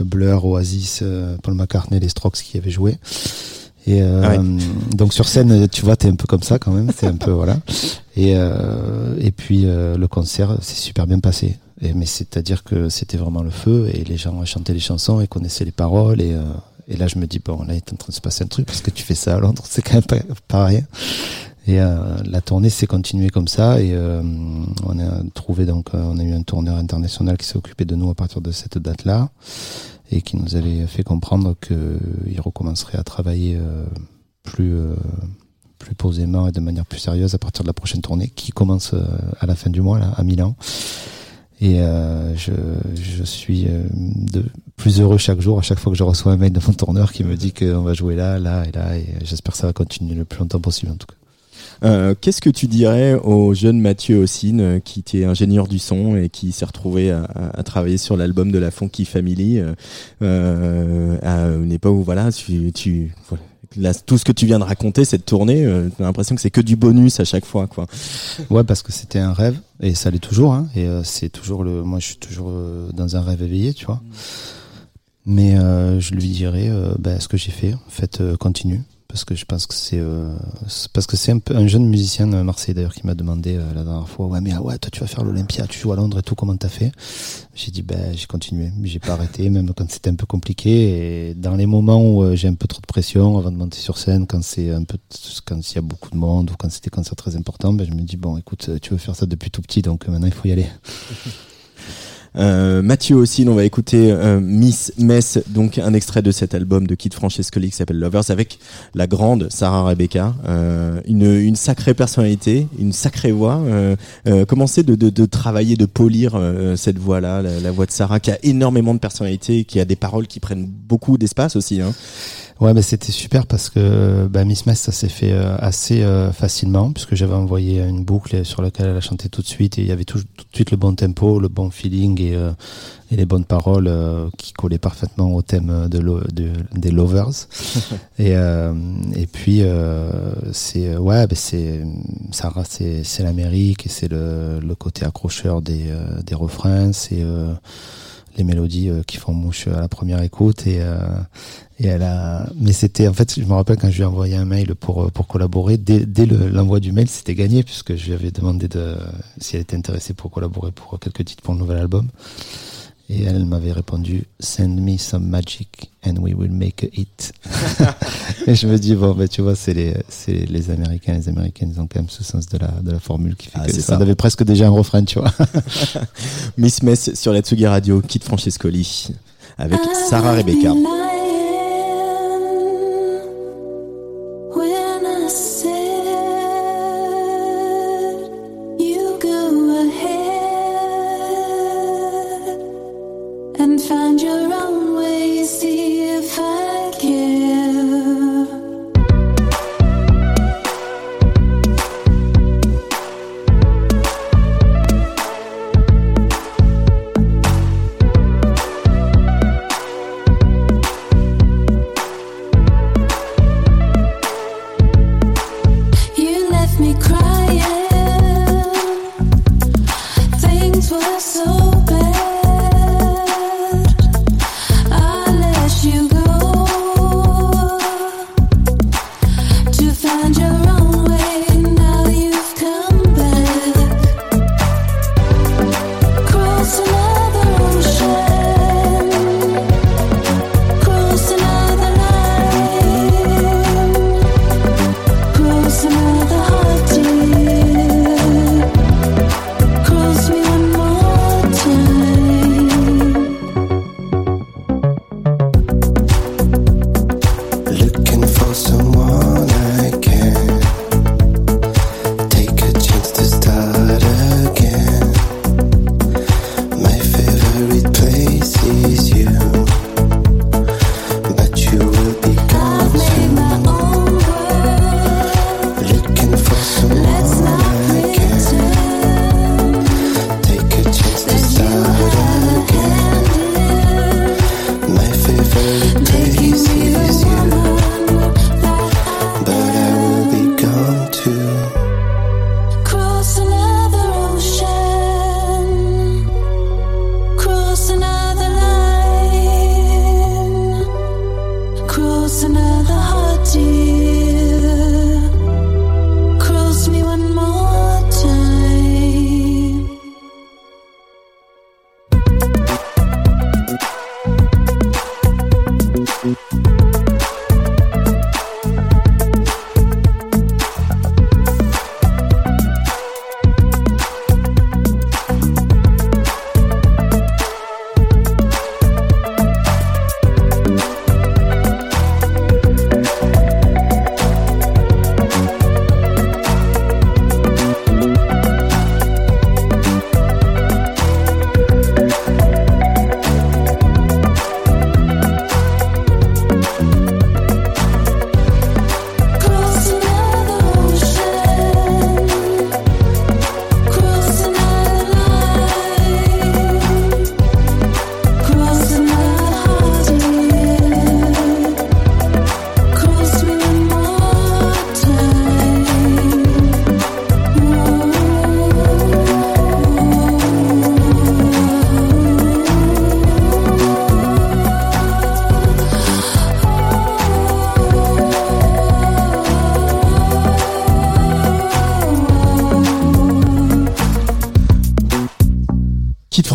[SPEAKER 4] Blur, Oasis, Paul McCartney, les Strokes qui avaient joué. Et euh,
[SPEAKER 3] Ah
[SPEAKER 4] donc sur scène, tu vois, t'es un peu comme ça quand même, c'est un peu voilà. Et euh, et puis euh, le concert s'est super bien passé. Et, mais c'est-à-dire que c'était vraiment le feu et les gens chantaient les chansons et connaissaient les paroles et euh, et là je me dis bon là il est en train de se passer un truc parce que tu fais ça à Londres, c'est quand même pas, pas rien. Et euh, la tournée s'est continuée comme ça et euh, on a trouvé donc on a eu un tourneur international qui s'est occupé de nous à partir de cette date-là et qui nous avait fait comprendre qu'il recommencerait à travailler euh, plus euh, plus posément et de manière plus sérieuse à partir de la prochaine tournée qui commence euh, à la fin du mois à Milan. Et euh, je, je suis euh, de plus heureux chaque jour à chaque fois que je reçois un mail de mon tourneur qui me dit qu'on va jouer là, là et là et j'espère que ça va continuer le plus longtemps possible en tout cas.
[SPEAKER 3] Euh, Qu'est-ce que tu dirais au jeune Mathieu Ossine, euh, qui était ingénieur du son et qui s'est retrouvé à, à- à travailler sur l'album de la Funky Family euh, à une époque où voilà, tu, tu voilà, là, tout ce que tu viens de raconter, cette tournée, euh, t'as l'impression que c'est que du bonus à chaque fois, quoi.
[SPEAKER 4] Ouais, parce que c'était un rêve et ça l'est toujours. Hein, et euh, c'est toujours le. Moi, je suis toujours euh, dans un rêve éveillé, tu vois. Mais euh, je lui dirais, bah, ce que j'ai fait, en fait, euh, continue, parce que je pense que c'est, euh, parce que c'est un un jeune musicien de Marseille d'ailleurs qui m'a demandé euh, la dernière fois, ouais, mais ah ouais, toi tu vas faire l'Olympia, tu joues à Londres et tout, comment t'as fait? J'ai dit, ben j'ai continué, j'ai pas arrêté, même quand c'était un peu compliqué. Et dans les moments où euh, j'ai un peu trop de pression avant de monter sur scène, quand c'est un peu, quand il y a beaucoup de monde ou quand c'est des concerts très importants, ben je me dis, bon, écoute, tu veux faire ça depuis tout petit, donc euh, maintenant il faut y aller.
[SPEAKER 7] Euh, Mathieu aussi, on va écouter euh, Miss Mess, donc un extrait de cet album de Kid Francescoli qui s'appelle Lovers avec la grande Sarah Rebecca, euh, une, une sacrée personnalité, une sacrée voix. Comment c'est de, de, de travailler, de polir cette voix-là, la, voix de Sarah qui a énormément de personnalité, qui a des paroles qui prennent beaucoup d'espace aussi. Hein.
[SPEAKER 4] Ouais, mais c'était super parce que bah, Miss Mess, ça s'est fait euh, assez euh, facilement puisque j'avais envoyé une boucle sur laquelle elle a chanté tout de suite et il y avait tout de suite le bon tempo, le bon feeling et, euh, et les bonnes paroles euh, qui collaient parfaitement au thème de, lo- de- des lovers. et, euh, et puis c'est ouais, bah, c'est Sarah, c'est c'est l'Amérique et c'est le, le côté accrocheur des, des refrains, c'est les mélodies euh, qui font mouche à la première écoute et euh, et elle a mais c'était en fait je me rappelle quand je lui ai envoyé un mail pour euh, pour collaborer dès, dès le- l'envoi du mail c'était gagné puisque je lui avais demandé de si elle était intéressée pour collaborer pour quelques titres pour le nouvel album et elle m'avait répondu send me some magic and we will make a hit et je me dis bon ben tu vois c'est les c'est les américains les américaines ils ont quand même ce sens de la de la formule qui fait
[SPEAKER 7] Ah,
[SPEAKER 4] que
[SPEAKER 7] c'est
[SPEAKER 4] ça
[SPEAKER 7] ça.
[SPEAKER 4] avait presque déjà un refrain tu vois
[SPEAKER 7] Miss Mess sur la Tsugi Radio, Kid Francescoli avec Sarah Rebecca.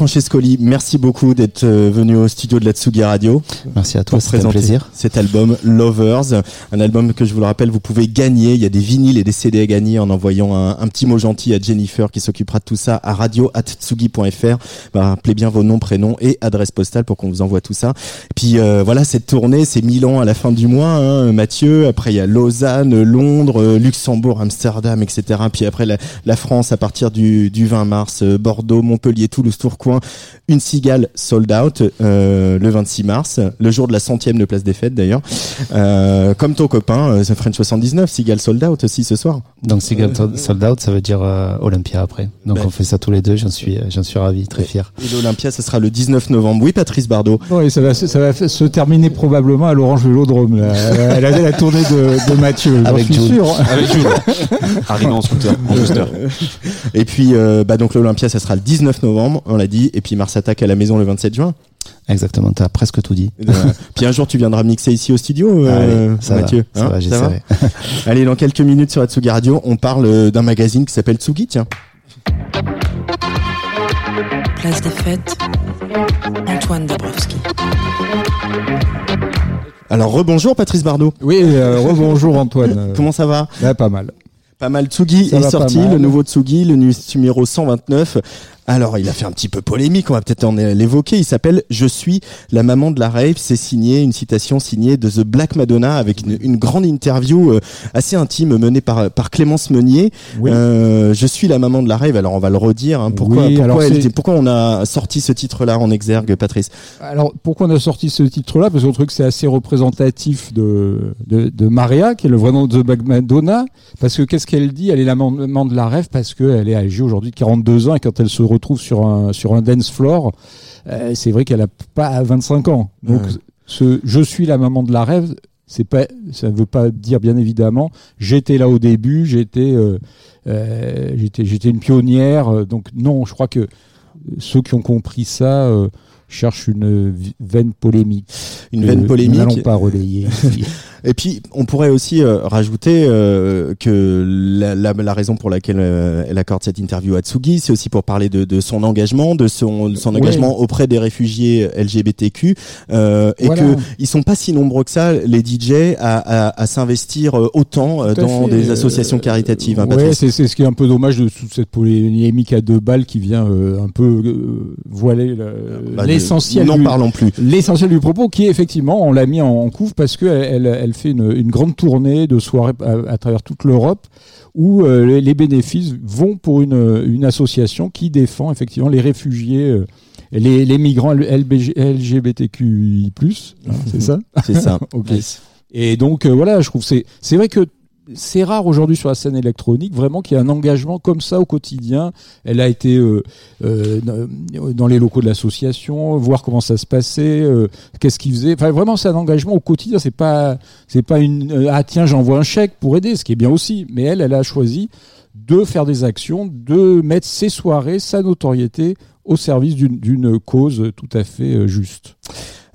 [SPEAKER 3] Francescoli, merci beaucoup d'être euh, venu au studio de la Tsugi Radio
[SPEAKER 4] Merci à toi, c'était un plaisir.
[SPEAKER 3] cet album Lovers, un album que je vous le rappelle, vous pouvez gagner. Il y a des vinyles et des CD à gagner en envoyant un, un petit mot gentil à Jennifer qui s'occupera de tout ça à radio@tsugi.fr. Bah, rappelez bien vos noms, prénoms et adresse postale pour qu'on vous envoie tout ça. Puis euh, voilà, cette tournée, c'est Milan à la fin du mois, hein, Mathieu. Après il y a Lausanne, Londres, euh, Luxembourg, Amsterdam, etc. Puis après la, la France à partir du, du 20 mars, Bordeaux, Montpellier, Toulouse, Tourcoing. Une cigale sold out euh, le 26 mars, le jour de la centième de Place des Fêtes d'ailleurs. Euh, comme ton copain, euh, The French 79, cigale sold out aussi ce soir.
[SPEAKER 4] Donc Seagull Sold Out, ça veut dire euh, Olympia après. Donc
[SPEAKER 3] Ben.
[SPEAKER 4] on fait ça tous les deux, j'en suis, j'en suis ravi, très fier.
[SPEAKER 3] Et l'Olympia, ce sera le 19 novembre. Oui, Patrice Bardot.
[SPEAKER 8] Et ça va, se- ça va se terminer probablement à l'Orange Vélodrome. là. Elle a la tournée de, de Mathieu,
[SPEAKER 4] Avec
[SPEAKER 8] suis
[SPEAKER 4] Jules.
[SPEAKER 8] sûr.
[SPEAKER 9] Avec Jules. Arrivé en scooter, en booster.
[SPEAKER 3] Et puis, euh, bah donc l'Olympia, ça sera le 19 novembre, on l'a dit. Et puis Mars Attack à la maison le 27 juin.
[SPEAKER 4] Exactement, t'as presque tout dit.
[SPEAKER 3] Puis un jour, tu viendras mixer ici au studio, euh,
[SPEAKER 4] Allez, ça
[SPEAKER 3] Mathieu.
[SPEAKER 4] va, ça
[SPEAKER 3] Hein,
[SPEAKER 4] va,
[SPEAKER 3] ça va
[SPEAKER 4] j'essaierai.
[SPEAKER 3] Allez, dans quelques minutes sur Atsugi Radio, on parle euh, d'un magazine qui s'appelle Tsugi, tiens.
[SPEAKER 2] Place des fêtes, Antoine Dabrowski.
[SPEAKER 3] Alors, rebonjour Patrice Bardot.
[SPEAKER 8] Oui, euh, rebonjour Antoine.
[SPEAKER 3] Comment ça va?
[SPEAKER 8] Ouais, pas mal.
[SPEAKER 3] Pas mal. Tsugi
[SPEAKER 8] Ça
[SPEAKER 3] est sorti, le nouveau Tsugi, le nu- numéro 129. Alors, il a fait un petit peu polémique, on va peut-être en l'évoquer. Il s'appelle Je suis la maman de la rave. C'est signé, une citation signée de The Black Madonna avec une, une grande interview euh, assez intime menée par, par Clémence Meunier.
[SPEAKER 8] Oui.
[SPEAKER 3] Euh, je suis la maman de la rave. Alors, on va le redire. hein. Pourquoi,
[SPEAKER 8] Oui,
[SPEAKER 3] pourquoi,
[SPEAKER 8] alors
[SPEAKER 3] elle
[SPEAKER 8] c'est-
[SPEAKER 3] était- pourquoi on a sorti ce titre-là en exergue, Patrice?
[SPEAKER 8] Alors, pourquoi on a sorti ce titre-là? Parce qu'on trouve que c'est assez représentatif de, de, de Maria, qui est le vrai nom de Black Madonna. Parce que qu'est-ce qu'elle dit? Elle est la maman de la rêve parce qu'elle est âgée aujourd'hui de 42 ans et quand elle se retrouve sur un, sur un dance floor, euh, c'est vrai qu'elle a pas 25 ans. Donc,
[SPEAKER 3] Ouais.
[SPEAKER 8] ce je suis la maman de la rêve, c'est pas, ça ne veut pas dire bien évidemment, j'étais là au début, j'étais, euh, euh, j'étais, j'étais une pionnière. donc non, je crois que ceux qui ont compris ça cherchent une veine polémique.
[SPEAKER 3] Une veine
[SPEAKER 8] Nous
[SPEAKER 3] polémique.
[SPEAKER 8] n'allons pas relayer.
[SPEAKER 3] Et puis, on pourrait aussi euh, rajouter euh, que la, la, la raison pour laquelle euh, elle accorde cette interview à Tsugi, c'est aussi pour parler de, de son engagement, de son, son engagement auprès des réfugiés LGBTQ, euh, et
[SPEAKER 8] Voilà.
[SPEAKER 3] que ils sont pas si nombreux que ça, les DJ, à, à, à s'investir autant euh, dans
[SPEAKER 8] fait.
[SPEAKER 3] des associations caritatives. Hein,
[SPEAKER 8] ouais, c'est c'est ce qui est un peu dommage de toute cette polémique à deux balles qui vient euh, un peu euh, voiler le-
[SPEAKER 3] Bah,
[SPEAKER 8] l'essentiel.
[SPEAKER 3] N'en
[SPEAKER 8] du-
[SPEAKER 3] parlons plus.
[SPEAKER 8] L'essentiel du propos, qui est effectivement, on l'a mis en, en couve parce qu'elle elle, elle fait une, une grande tournée de soirées à, à travers toute l'Europe où euh, les, les bénéfices vont pour une, une association qui défend effectivement les réfugiés, euh, les, les migrants LBG, LGBTQI+, hein, c'est ça?
[SPEAKER 3] C'est ça.
[SPEAKER 8] Ok. Et donc euh, voilà, je trouve que c'est c'est vrai que c'est rare aujourd'hui sur la scène électronique vraiment qu'il y ait un engagement comme ça au quotidien. Elle a été euh, euh, dans les locaux de l'association, voir comment ça se passait, euh, qu'est-ce qu'ils faisaient. Enfin vraiment c'est un engagement au quotidien. C'est pas c'est pas une ah tiens j'envoie un chèque pour aider, ce qui est bien aussi. Mais elle elle a choisi de faire des actions, de mettre ses soirées, sa notoriété au service d'une cause tout à fait juste.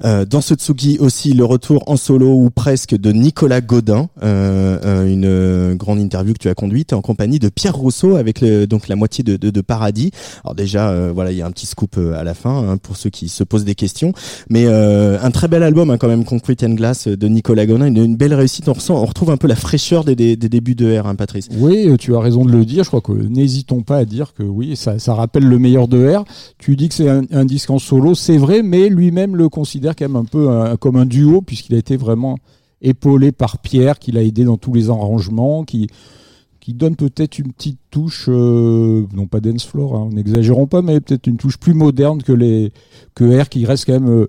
[SPEAKER 3] Euh, dans ce Tsugi aussi le retour en solo ou presque de Nicolas Godin, euh, euh, une euh, grande interview que tu as conduite en compagnie de Pierre Rousseau avec le, donc la moitié de, de, de Paradis. Alors déjà voilà il y a un petit scoop à la fin hein, pour ceux qui se posent des questions, mais un très bel album hein, quand même Concrete and Glass de Nicolas Godin, une, une belle réussite. On ressent, on retrouve un peu la fraîcheur des, des, des débuts de R, hein, Patrice.
[SPEAKER 8] Oui, tu as raison de le dire. Je crois que n'hésitons pas à dire que oui, ça, ça rappelle le meilleur de R. Tu dis que c'est un, un disque en solo, c'est vrai, mais lui-même le considère quand même un peu comme un duo puisqu'il a été vraiment épaulé par Pierre, qui l'a aidé dans tous les arrangements, qui qui donne peut-être une petite touche, euh, non pas dance floor, hein, n'exagérons pas, mais peut-être une touche plus moderne que les que R, qui reste quand même euh,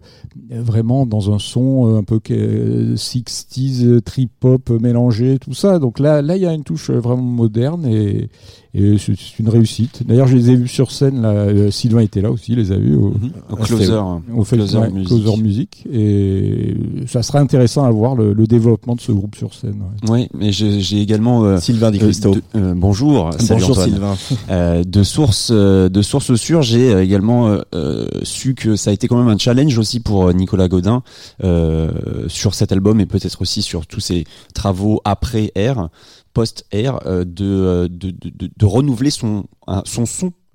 [SPEAKER 8] vraiment dans un son euh, un peu que- euh, 60s, euh, trip-hop euh, mélangé, tout ça. Donc là, là, il y a une touche vraiment moderne et, et c'est une réussite. D'ailleurs, je les ai vus sur scène. Là, euh, Sylvain était là aussi, il les a vus au,
[SPEAKER 9] Au closer.
[SPEAKER 8] au fait,
[SPEAKER 9] Closer
[SPEAKER 8] ouais,
[SPEAKER 9] Music.
[SPEAKER 8] Closer. Et ça serait intéressant à voir le, le développement de ce groupe sur scène. ouais.
[SPEAKER 9] Oui, mais j'ai j'ai également. euh,
[SPEAKER 3] Sylvain Di
[SPEAKER 9] euh, de- euh, bonjour.
[SPEAKER 3] Bonjour
[SPEAKER 9] Antoine.
[SPEAKER 3] Sylvain.
[SPEAKER 9] Euh, de sources euh, de sources sûres, j'ai également euh, su que ça a été quand même un challenge aussi pour Nicolas Godin euh, sur cet album et peut-être aussi sur tous ses travaux après R, post R, euh, de, de, de, renouveler son son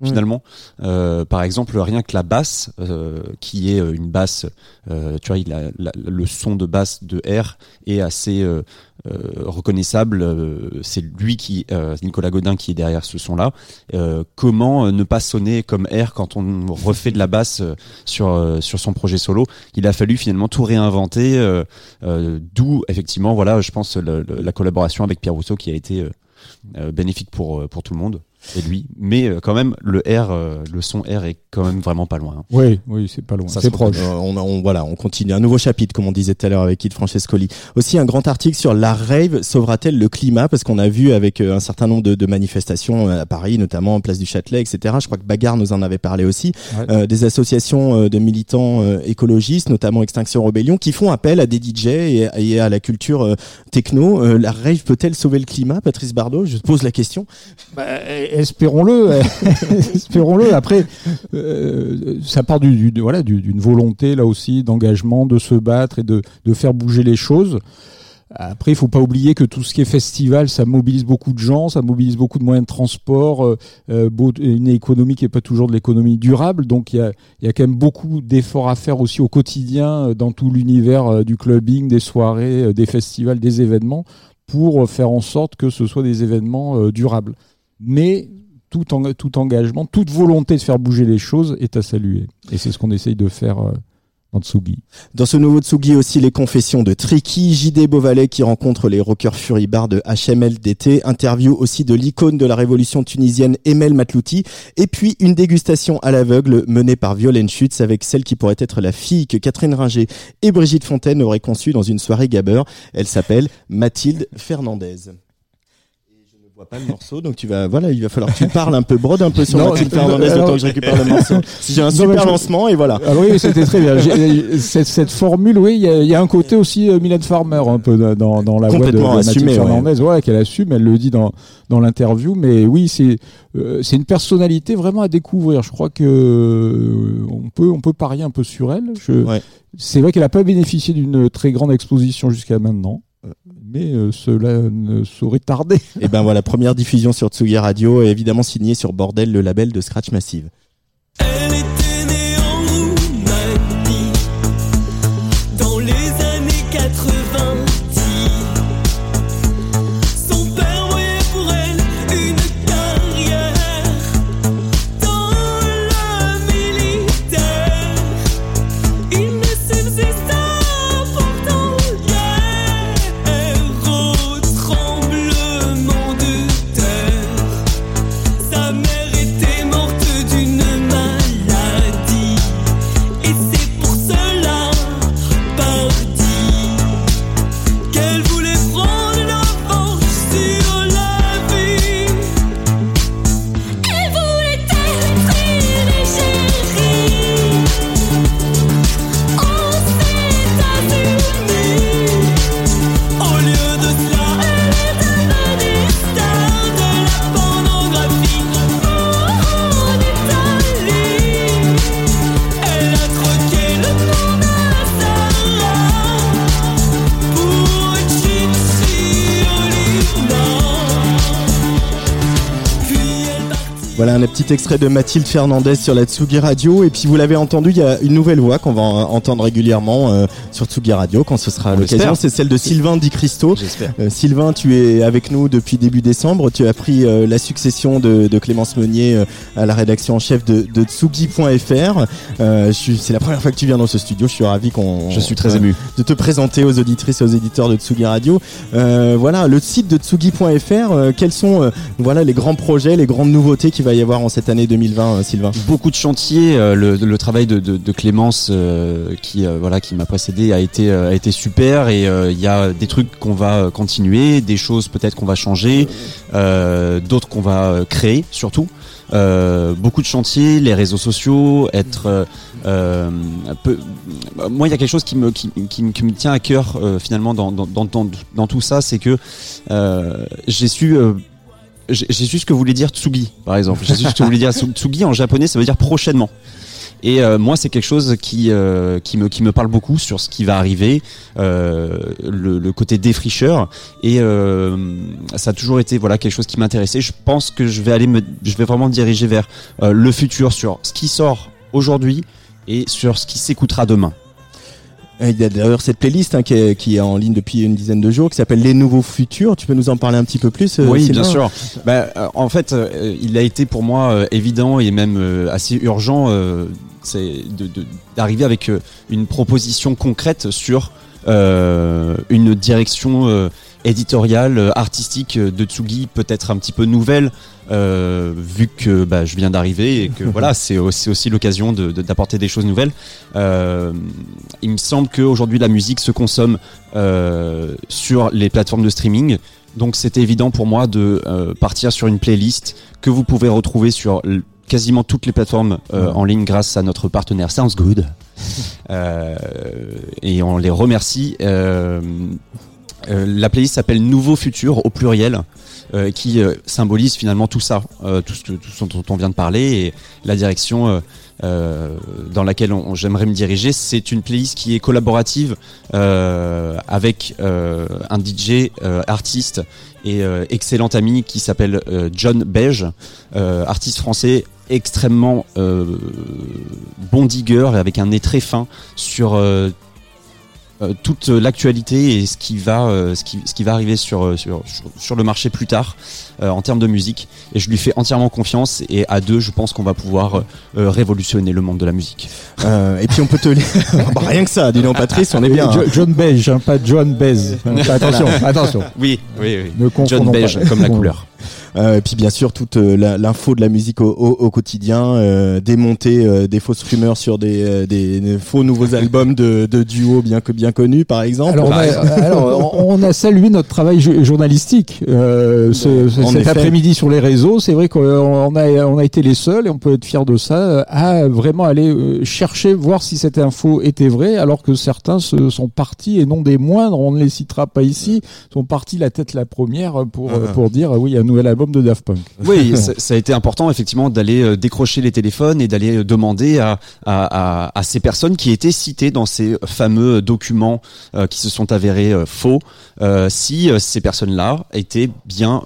[SPEAKER 9] finalement. Euh, par exemple, rien que la basse, euh, qui est euh, une basse, euh, tu vois, il a- le son de basse de R est assez euh, euh, reconnaissable. c'est lui qui, Nicolas Godin, qui est derrière ce son-là. Comment ne pas sonner comme R quand on refait de la basse sur sur son projet solo? Il a fallu finalement tout réinventer. D'où effectivement, voilà, je pense le- la collaboration avec Pierre Rousseau qui a été bénéfique pour pour tout le monde et lui. Mais euh, quand même, le R, euh, le son R est quand même vraiment pas loin. hein.
[SPEAKER 8] Oui, oui, c'est pas loin.
[SPEAKER 9] Ça
[SPEAKER 8] C'est proche.
[SPEAKER 3] Euh, on, on- voilà, on continue. Un nouveau chapitre, comme on disait tout à l'heure avec Kid Francescoli. Aussi un grand article sur la rave sauvera-t-elle le climat? Parce qu'on a vu avec un certain nombre de, de manifestations à Paris, notamment en place du Châtelet, etc. Je crois que Bagarre nous en avait parlé aussi.
[SPEAKER 8] Ouais.
[SPEAKER 3] Euh, des associations de militants euh, écologistes, notamment Extinction Rebellion, qui font appel à des DJ et, et à la culture euh, techno. Euh, la rave peut-elle sauver le climat? Patrice Bardot, je te pose la question.
[SPEAKER 8] Bah, espérons-le, espérons-le. Après, euh, ça part du, d'une volonté là aussi d'engagement, de se battre et de, faire bouger les choses. Après, il faut pas oublier que tout ce qui est festival, ça mobilise beaucoup de gens, ça mobilise beaucoup de moyens de transport, euh, euh, une économie qui est pas toujours de l'économie durable. Donc, il y a, y a quand même beaucoup d'efforts à faire aussi au quotidien dans tout l'univers du clubbing, des soirées, des festivals, des événements, pour faire en sorte que ce soit des événements durables. Mais tout, en- tout engagement, toute volonté de faire bouger les choses est à saluer. Et c'est ce qu'on essaye de faire euh, dans Tsugi.
[SPEAKER 3] Dans ce nouveau Tsugi aussi les confessions de Tricky, JD Beauvalet qui rencontre les rockers furibars de HMLDT, interview aussi de l'icône de la révolution tunisienne Emel Matlouti, et puis une dégustation à l'aveugle menée par Violaine Schutz avec celle qui pourrait être la fille que Catherine Ringer et Brigitte Fontaine auraient conçue dans une soirée gabber. Elle s'appelle Mathilde Fernandez. Vois pas le morceau, donc tu vas, voilà, il va falloir que tu parles un peu, brode un peu sur
[SPEAKER 8] Non,
[SPEAKER 3] Mathilde
[SPEAKER 8] euh,
[SPEAKER 3] Fernandez,
[SPEAKER 8] alors-
[SPEAKER 3] autant que je récupère le morceau. J'ai un
[SPEAKER 8] Non,
[SPEAKER 3] super
[SPEAKER 8] je-
[SPEAKER 3] lancement et voilà.
[SPEAKER 8] Alors oui, c'était très bien. J'ai- Cette, cette formule, oui, il y, a- il y a un côté aussi euh, Mylène Farmer un peu dans, dans la voix de,
[SPEAKER 3] Complètement
[SPEAKER 8] de Mathilde
[SPEAKER 3] assumé, ouais.
[SPEAKER 8] Fernandez, ouais, qu'elle assume, elle le dit dans, dans l'interview. Mais oui, c'est euh, c'est une personnalité vraiment à découvrir. Je crois que euh, on peut on peut parier un peu sur elle. Je-
[SPEAKER 3] Ouais.
[SPEAKER 8] C'est vrai qu'elle n'a pas bénéficié d'une très grande exposition jusqu'à maintenant. Mais euh, cela ne saurait tarder.
[SPEAKER 3] Et ben voilà, première diffusion sur Tsugi Radio et évidemment signée sur Bordel, le label de Scratch Massive. Petit extrait de Mathilde Fernandez sur la Tsugi Radio. Et puis vous l'avez entendu, il y a une nouvelle voix qu'on va en- entendre régulièrement euh, sur Tsugi Radio quand ce sera
[SPEAKER 9] On
[SPEAKER 3] l'occasion. C'est celle de Sylvain Di Cristo. Euh, Sylvain, tu es avec nous depuis début décembre. Tu as pris euh, la succession de, de Clémence Meunier à la rédaction en chef de, de Tsugi.fr. C'est la première fois que tu viens dans ce studio. Je suis ravi qu'on
[SPEAKER 9] Je suis très ému.
[SPEAKER 3] de te présenter aux auditrices et aux éditeurs de Tsugi Radio. Voilà, le site de Tsugi.fr, quels sont voilà les grands projets, les grandes nouveautés qu'il va y avoir en cette année 2020, euh, Sylvain
[SPEAKER 9] Beaucoup de chantiers. euh, le, travail de, Clémence, euh, qui voilà, qui m'a précédé, a été super. Et il y a des trucs qu'on va continuer, des choses peut-être qu'on va changer, d'autres qu'on va créer surtout. Beaucoup de chantiers, les réseaux sociaux, être. Moi, il y a quelque chose qui me tient à cœur finalement dans tout ça, c'est que j'ai su j'ai ce que voulait dire Tsugi, par exemple. J'ai su ce que voulait dire Tsugi en japonais, ça veut dire prochainement. Et euh, moi, c'est quelque chose qui euh, qui me qui me parle beaucoup sur ce qui va arriver, euh, le, côté défricheur. Et ça a toujours été voilà quelque chose qui m'intéressait. Je pense que je vais aller me, je vais vraiment me diriger vers le futur sur ce qui sort aujourd'hui et sur ce qui s'écoutera demain.
[SPEAKER 3] Euh, Il y a d'ailleurs cette playlist hein, qui, est, qui est en ligne depuis une dizaine de jours qui s'appelle Les Nouveaux Futurs. Tu peux nous en parler un petit peu plus euh,
[SPEAKER 9] Oui,
[SPEAKER 3] Sylvain
[SPEAKER 9] bien sûr. Bah, euh, en fait, il a été pour moi évident et même assez urgent c'est d'arriver avec une proposition concrète sur euh, une direction euh, éditoriale, euh, artistique euh, de Tsugi, peut-être un petit peu nouvelle, euh, vu que bah, je viens d'arriver et que voilà, c'est aussi, aussi l'occasion de- de- d'apporter des choses nouvelles. Euh, il me semble qu'aujourd'hui, la musique se consomme euh, sur les plateformes de streaming. Donc c'était évident pour moi de partir sur une playlist que vous pouvez retrouver sur quasiment toutes les plateformes euh, en ligne grâce à notre partenaire Sounds Good. Euh, et on les remercie. Euh, euh, la playlist s'appelle Nouveau Futur au pluriel. euh, qui euh, symbolise finalement tout ça, tout, ce dont on vient de parler et la direction dans laquelle j'aimerais me diriger. C'est une playlist qui est collaborative avec un DJ artiste et excellent ami qui s'appelle John Beige, artiste français extrêmement bon digger et avec un nez très fin sur euh, euh, toute l'actualité et ce qui va euh, ce qui ce qui va arriver sur euh, sur sur, sur le marché plus tard euh, en termes de musique et je lui fais entièrement confiance et à deux je pense qu'on va pouvoir euh, révolutionner le monde de la musique.
[SPEAKER 3] Euh, et puis on peut te lire. Bah, rien que ça, dis donc Patrice, on est bien. Hein.
[SPEAKER 8] John Beige, hein, pas John Bez. attention, attention.
[SPEAKER 9] Oui, oui, oui.
[SPEAKER 8] Ne
[SPEAKER 9] John Beige
[SPEAKER 8] pas.
[SPEAKER 9] comme la couleur.
[SPEAKER 3] Euh, et puis bien sûr toute euh, l'info de la musique au, au- au quotidien, euh, démonter euh, des fausses rumeurs sur des, des, des faux nouveaux albums de, de duos bien que bien connus par exemple.
[SPEAKER 8] Alors, on a, alors, on a salué notre travail jo- journalistique euh, ce- ce-
[SPEAKER 3] En
[SPEAKER 8] cet après-midi sur les réseaux. C'est vrai qu'on on a, on a été les seuls, et on peut être fiers de ça, à vraiment aller chercher, voir si cette info était vraie, alors que certains se sont partis, et non des moindres, on ne les citera pas ici, sont partis la tête la première pour, euh,
[SPEAKER 3] Ah.
[SPEAKER 8] pour dire, oui, il y a un nouvel album de Daft Punk.
[SPEAKER 9] Oui, ça, ça a été important effectivement d'aller euh, décrocher les téléphones et d'aller euh, demander à, à, à, à ces personnes qui étaient citées dans ces fameux documents euh, qui se sont avérés euh, faux, euh, si ces personnes-là étaient bien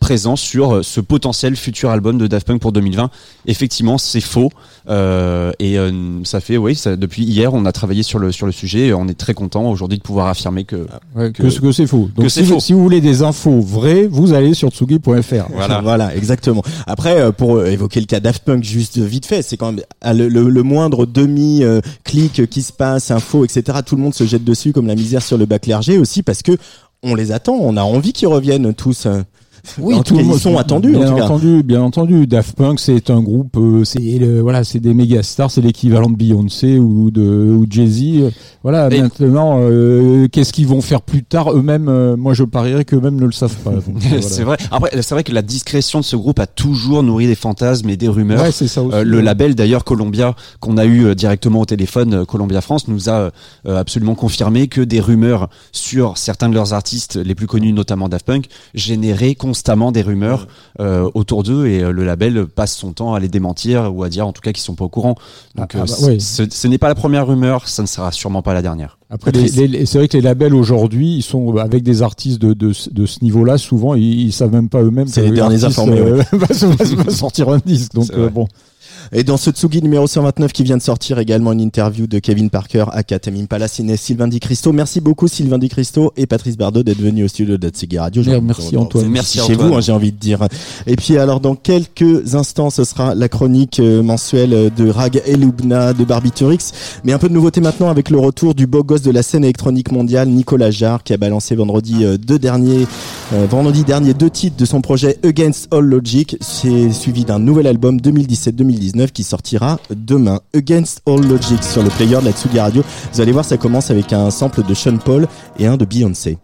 [SPEAKER 9] présents sur ce potentiel futur album de Daft Punk pour 2020. Effectivement, c'est faux et ça fait oui, ça, depuis hier on a travaillé sur le sur le sujet. Et on est très content aujourd'hui de pouvoir affirmer que
[SPEAKER 8] Ouais,
[SPEAKER 9] Que-
[SPEAKER 8] que, que c'est faux. Donc,
[SPEAKER 9] que
[SPEAKER 8] si,
[SPEAKER 9] faux.
[SPEAKER 8] si vous voulez des infos vraies, vous allez sur tsugi.fr.
[SPEAKER 9] voilà.
[SPEAKER 3] Voilà, exactement. Après, euh, pour euh, évoquer le cas Daft Punk juste vite fait, c'est quand même ah, le, le- le moindre demi euh, clic qui se passe, info, etc. Tout le monde se jette dessus comme la misère sur le bas clergé aussi parce que on les attend, on a envie qu'ils reviennent tous.
[SPEAKER 8] Oui,
[SPEAKER 3] En
[SPEAKER 8] tout
[SPEAKER 3] cas,
[SPEAKER 8] monde
[SPEAKER 3] ils sont attendus,
[SPEAKER 8] Bien
[SPEAKER 3] en tout cas.
[SPEAKER 8] entendu, bien entendu. Daft Punk, c'est un groupe, euh, c'est le- voilà, c'est des méga stars, c'est l'équivalent de Beyoncé ou de ou Jay Z. Voilà.
[SPEAKER 9] Et-
[SPEAKER 8] maintenant, euh, qu'est-ce qu'ils vont faire plus tard eux-mêmes euh, Moi, je parierais qu'eux-mêmes ne le savent pas. Donc, voilà.
[SPEAKER 9] c'est vrai. Après, c'est vrai que la discrétion de ce groupe a toujours nourri des fantasmes et des rumeurs.
[SPEAKER 8] Ouais, c'est ça aussi.
[SPEAKER 9] Euh, le label d'ailleurs Columbia qu'on a eu directement au téléphone, Columbia France, nous a euh, absolument confirmé que des rumeurs sur certains de leurs artistes les plus connus, notamment Daft Punk, généraient constamment des rumeurs euh, autour d'eux et euh, le label passe son temps à les démentir ou à dire en tout cas qu'ils sont pas au courant. Donc
[SPEAKER 8] Ah, ah
[SPEAKER 9] euh,
[SPEAKER 8] bah, oui.
[SPEAKER 9] ce, ce n'est pas la première rumeur, ça ne sera sûrement pas la dernière.
[SPEAKER 8] Après, c'est vrai que les labels aujourd'hui, ils sont avec des artistes de, de, ce- de ce niveau-là. Souvent, ils, ils savent même pas eux-mêmes.
[SPEAKER 3] C'est les derniers informés,
[SPEAKER 8] euh, va va sortir un disque. Donc euh, bon.
[SPEAKER 3] Et dans ce Tsugi numéro 129 qui vient de sortir également une interview de Kevin Parker à Katamim Palace et Sylvain Di Cristo. Merci beaucoup Sylvain Di Cristo et Patrice Bardot d'être venus au studio de Tsugi Radio. J'ai-
[SPEAKER 8] Merci, Antoine.
[SPEAKER 9] Merci,
[SPEAKER 3] chez
[SPEAKER 9] Antoine.
[SPEAKER 3] vous, hein, j'ai envie de dire. Et puis alors dans quelques instants, ce sera la chronique euh, mensuelle de Rag Eloubna de Barbiturix. Mais un peu de nouveauté maintenant avec le retour du beau gosse de la scène électronique mondiale, Nicolas Jarre, qui a balancé vendredi euh, deux derniers, euh, vendredi dernier deux titres de son projet Against All Logic. C'est suivi d'un nouvel album 2017-2019 qui sortira demain. Against All Logic sur le player de la Tsugi Radio. Vous allez voir, ça commence avec un sample de Sean Paul et un de Beyoncé.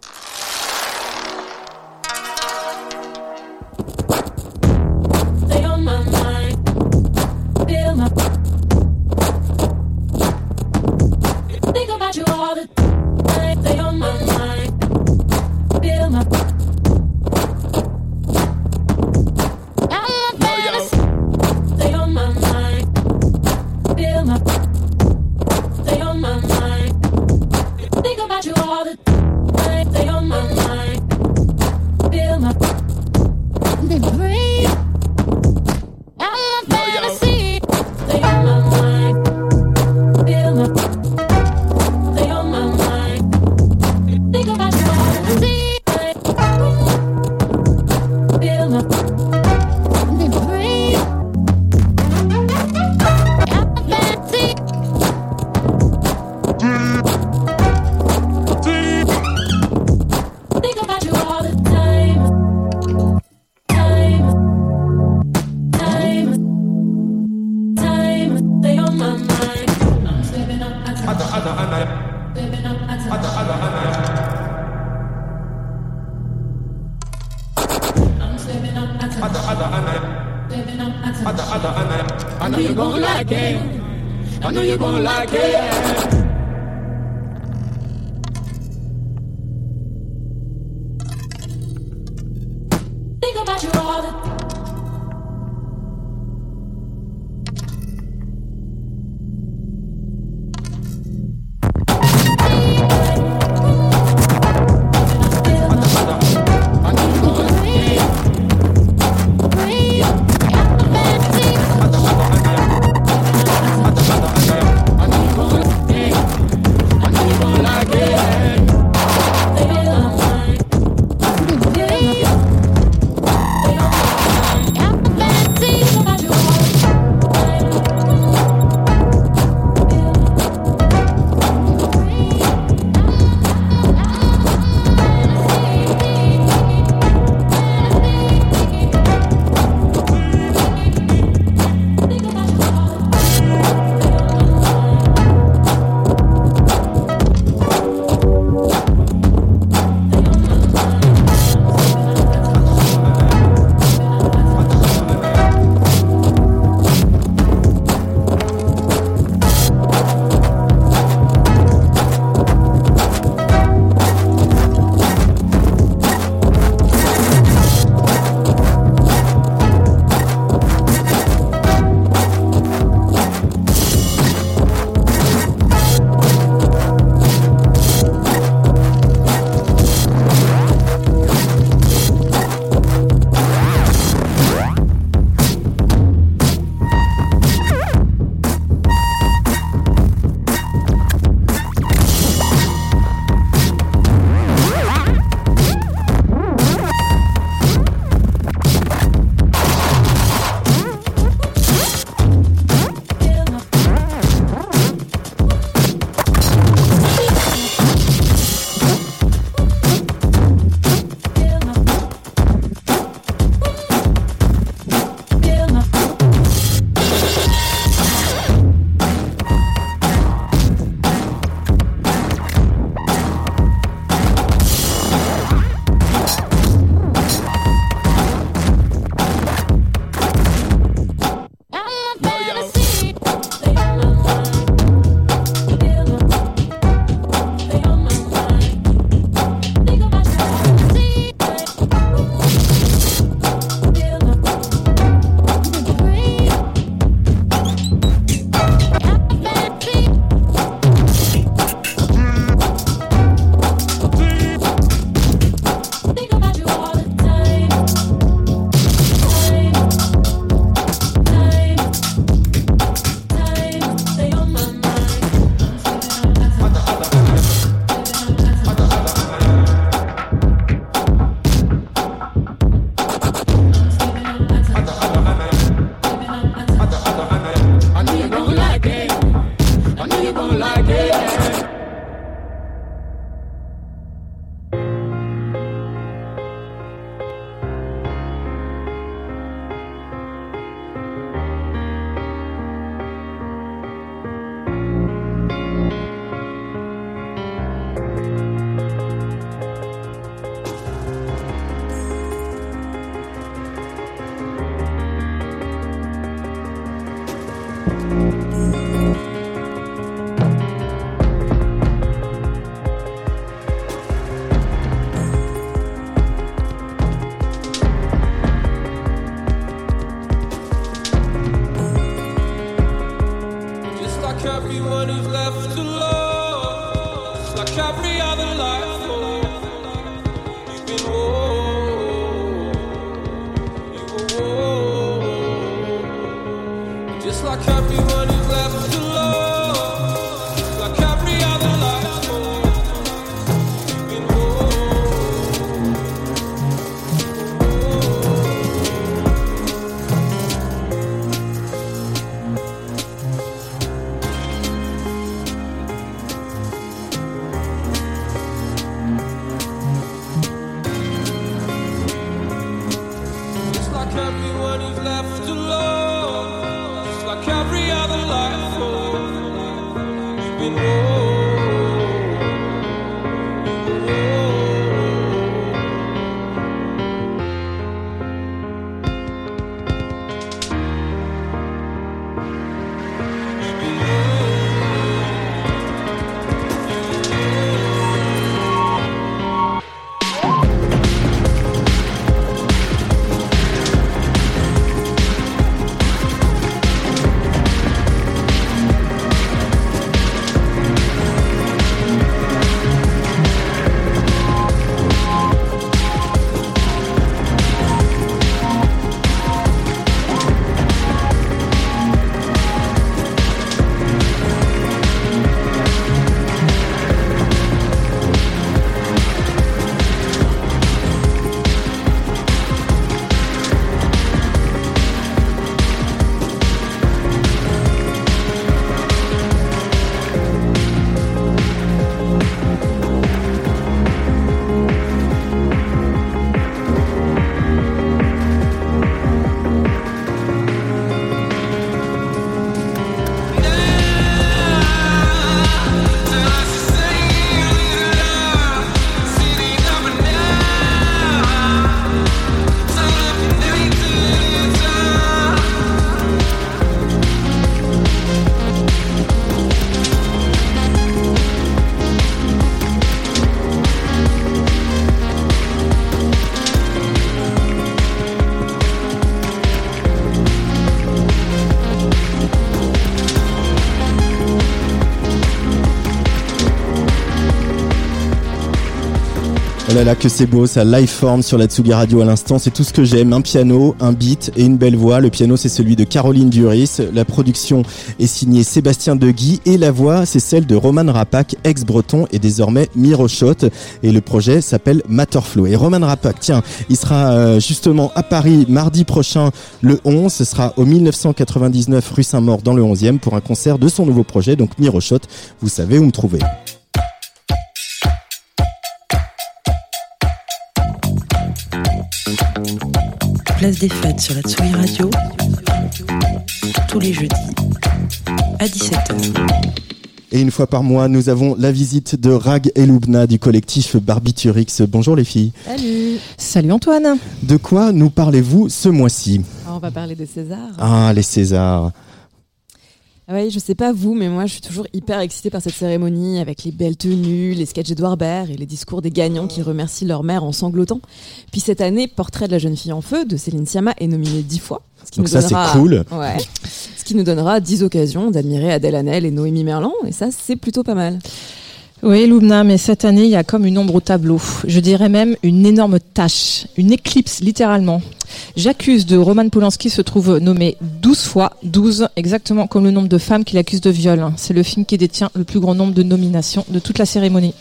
[SPEAKER 3] Oh là là, que c'est beau, ça live form sur la Tsugi Radio à l'instant, c'est tout ce que j'aime. Un piano, un beat et une belle voix. Le piano, c'est celui de Caroline Duris. La production est signée Sébastien Deguy et la voix, c'est celle de Roman Rapak, ex-breton et désormais Miroshot. Et le projet s'appelle Matterflow. Et Roman Rapak, tiens, il sera euh, justement à Paris mardi prochain, le 11. Ce sera au 1999 rue Saint-Maur dans le 11e pour un concert de son nouveau projet, donc Miroshot. Vous savez où me trouver.
[SPEAKER 2] Place des fêtes sur la Tsugi Radio. Tous les jeudis à 17h.
[SPEAKER 3] Et une fois par mois, nous avons la visite de Rag et Lubna du collectif Barbiturix. Bonjour les filles.
[SPEAKER 10] Salut Salut Antoine
[SPEAKER 3] De quoi nous parlez-vous ce mois-ci?
[SPEAKER 10] On va parler de César.
[SPEAKER 3] Ah, les Césars.
[SPEAKER 10] Ah ouais, je sais pas vous, mais moi je suis toujours hyper excitée par cette cérémonie avec les belles tenues, les sketchs d'Edouard Baird et les discours des gagnants qui remercient leur mère en sanglotant. Puis cette année, Portrait de la jeune fille en feu de Céline Sciamma est nominé dix fois. Ce
[SPEAKER 3] Donc ça, c'est cool.
[SPEAKER 10] Ouais. Ce qui nous donnera dix occasions d'admirer Adèle Hanel et Noémie Merlan, et ça c'est plutôt pas mal.
[SPEAKER 11] Oui, Loubna, mais cette année, il y a comme une ombre au tableau. Je dirais même une énorme tache, une éclipse littéralement. J'accuse de Roman Polanski se trouve nommé 12 fois, 12 exactement comme le nombre de femmes qu'il accuse de viol. C'est le film qui détient le plus grand nombre de nominations de toute la cérémonie.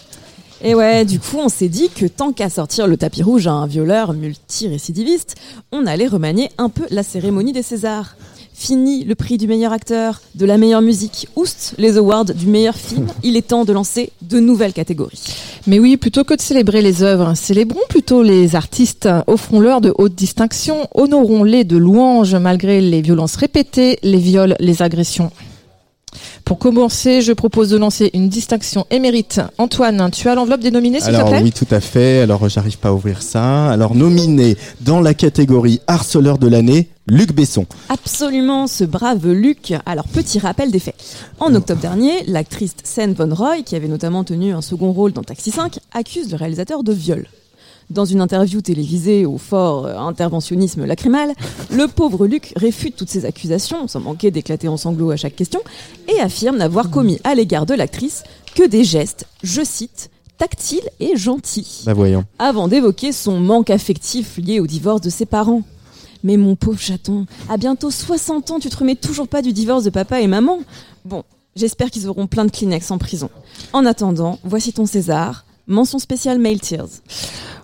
[SPEAKER 10] Et ouais, du coup, on s'est dit que tant qu'à sortir le tapis rouge à un violeur multirécidiviste, on allait remanier un peu la cérémonie des Césars. Fini le prix du meilleur acteur, de la meilleure musique, oust les awards du meilleur film, il est temps de lancer de nouvelles catégories.
[SPEAKER 11] Mais oui, plutôt que de célébrer les œuvres, célébrons plutôt les artistes, offrons-leur de hautes distinctions, honorons-les de louanges malgré les violences répétées, les viols, les agressions. Pour commencer, je propose de lancer une distinction émérite. Antoine, tu as l'enveloppe des nominés, s'il te
[SPEAKER 3] Alors
[SPEAKER 11] plaît?
[SPEAKER 3] oui, tout à fait. Alors j'arrive pas à ouvrir ça. Alors nominé dans la catégorie harceleur de l'année, Luc Besson.
[SPEAKER 10] Absolument, ce brave Luc. Alors, petit rappel des faits. En octobre dernier, l'actrice Sen Von Roy, qui avait notamment tenu un second rôle dans Taxi 5, accuse le réalisateur de viol. Dans une interview télévisée au fort euh, interventionnisme lacrymal, le pauvre Luc réfute toutes ces accusations, sans manquer d'éclater en sanglots à chaque question, et affirme n'avoir commis à l'égard de l'actrice que des gestes, je cite, tactiles et gentils
[SPEAKER 3] Bah voyons.
[SPEAKER 10] avant d'évoquer son manque affectif lié au divorce de ses parents. Mais mon pauvre chaton, à bientôt 60 ans, tu te remets toujours pas du divorce de papa et maman Bon, j'espère qu'ils auront plein de Kleenex en prison. En attendant, voici ton César, mention spéciale Mail Tears.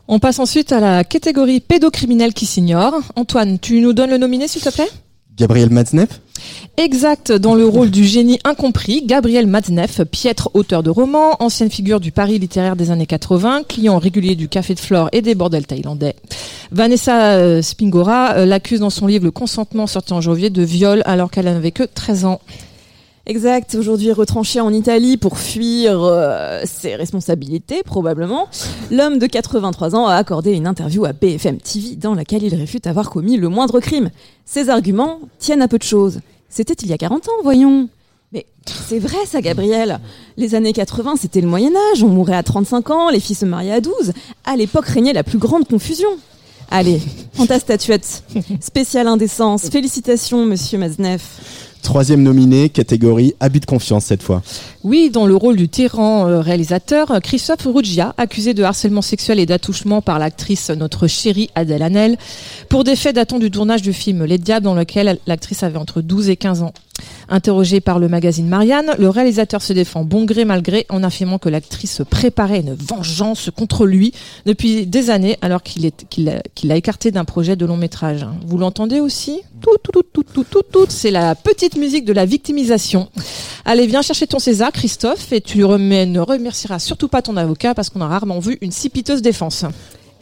[SPEAKER 11] On passe ensuite à la catégorie pédocriminel qui s'ignore. Antoine, tu nous donnes le nominé s'il te plaît?
[SPEAKER 3] Gabriel Matzneff
[SPEAKER 11] Exact, dans le rôle du génie incompris, Gabriel Matzneff, piètre auteur de romans, ancienne figure du Paris littéraire des années 80, client régulier du Café de Flore et des bordels thaïlandais. Vanessa euh, Spingora euh, l'accuse dans son livre Le consentement sorti en janvier de viol alors qu'elle n'avait que 13 ans.
[SPEAKER 10] Exact, aujourd'hui retranché en Italie pour fuir euh, ses responsabilités, probablement, l'homme de 83 ans a accordé une interview à BFM TV dans laquelle il réfute avoir commis le moindre crime. Ses arguments tiennent à peu de choses. C'était il y a 40 ans, voyons. Mais c'est vrai ça, Gabriel. Les années 80, c'était le Moyen Âge, on mourait à 35 ans, les filles se mariaient à 12. À l'époque régnait la plus grande confusion. Allez, prends ta statuette. Spéciale indécence. Félicitations, monsieur Mazneff.
[SPEAKER 3] Troisième nominé, catégorie abus de confiance cette fois.
[SPEAKER 11] Oui, dans le rôle du tyran euh, réalisateur, Christophe Ruggia, accusé de harcèlement sexuel et d'attouchement par l'actrice notre chérie Adèle Hanel, pour des faits datant du tournage du film Les Diables dans lequel l'actrice avait entre 12 et 15 ans. Interrogé par le magazine Marianne, le réalisateur se défend bon gré mal gré en affirmant que l'actrice préparait une vengeance contre lui depuis des années alors qu'il est- qu'il a, qu'il a écarté d'un projet de long métrage. Vous l'entendez aussi? Tout, tout, tout, tout, tout, tout, tout. C'est la petite musique de la victimisation. Allez, viens chercher ton César, Christophe, et tu remets- ne remercieras surtout pas ton avocat parce qu'on a rarement vu une si piteuse défense.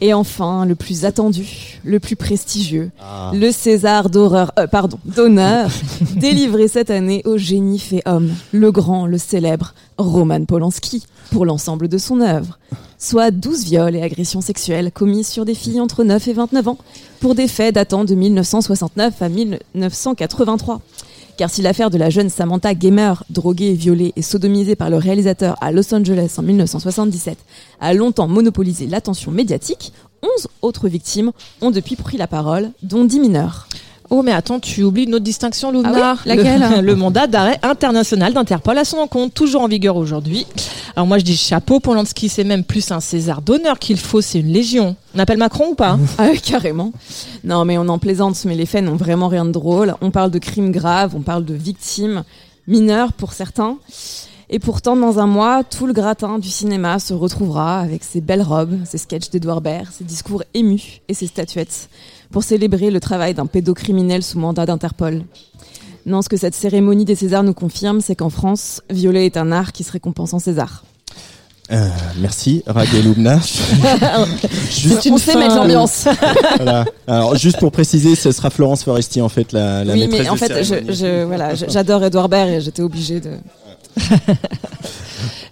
[SPEAKER 10] Et enfin, le plus attendu, le plus prestigieux, le César d'horreur, euh, pardon, d'honneur, délivré cette année au génie fait homme, le grand, le célèbre Roman Polanski, pour l'ensemble de son œuvre. Soit 12 viols et agressions sexuelles commis sur des filles entre 9 et 29 ans, pour des faits datant de 1969 à 1983. Car si l'affaire de la jeune Samantha Gamer, droguée, violée et sodomisée par le réalisateur à Los Angeles en 1977, a longtemps monopolisé l'attention médiatique, 11 autres victimes ont depuis pris la parole, dont 10 mineurs.
[SPEAKER 11] Oh mais attends, tu oublies une autre distinction, Loubna.
[SPEAKER 10] Ah oui Laquelle
[SPEAKER 11] le, le mandat d'arrêt international d'Interpol à son encontre, toujours en vigueur aujourd'hui. Alors moi je dis chapeau, Polanski c'est même plus un César d'honneur qu'il faut, c'est une légion. On appelle Macron ou pas
[SPEAKER 10] Ah oui, carrément. Non, mais on en plaisante, mais les faits n'ont vraiment rien de drôle. On parle de crimes graves, on parle de victimes mineures pour certains. Et pourtant, dans un mois, tout le gratin du cinéma se retrouvera avec ses belles robes, ses sketchs d'Edouard Baird, ses discours émus et ses statuettes pour célébrer le travail d'un pédocriminel sous mandat d'Interpol. Non, ce que cette cérémonie des Césars nous confirme, c'est qu'en France, violer est un art qui se récompense en César.
[SPEAKER 3] Euh, merci, Rag et Loubna. Juste-
[SPEAKER 10] on sait mettre l'ambiance.
[SPEAKER 3] Voilà. Alors, juste pour préciser, ce sera Florence Foresti, en fait, la, la
[SPEAKER 10] oui,
[SPEAKER 3] maîtresse
[SPEAKER 10] mais en
[SPEAKER 3] de
[SPEAKER 10] fait, je,
[SPEAKER 3] cérémonie.
[SPEAKER 10] je- voilà, je- j'adore Edouard Baird et j'étais obligée de.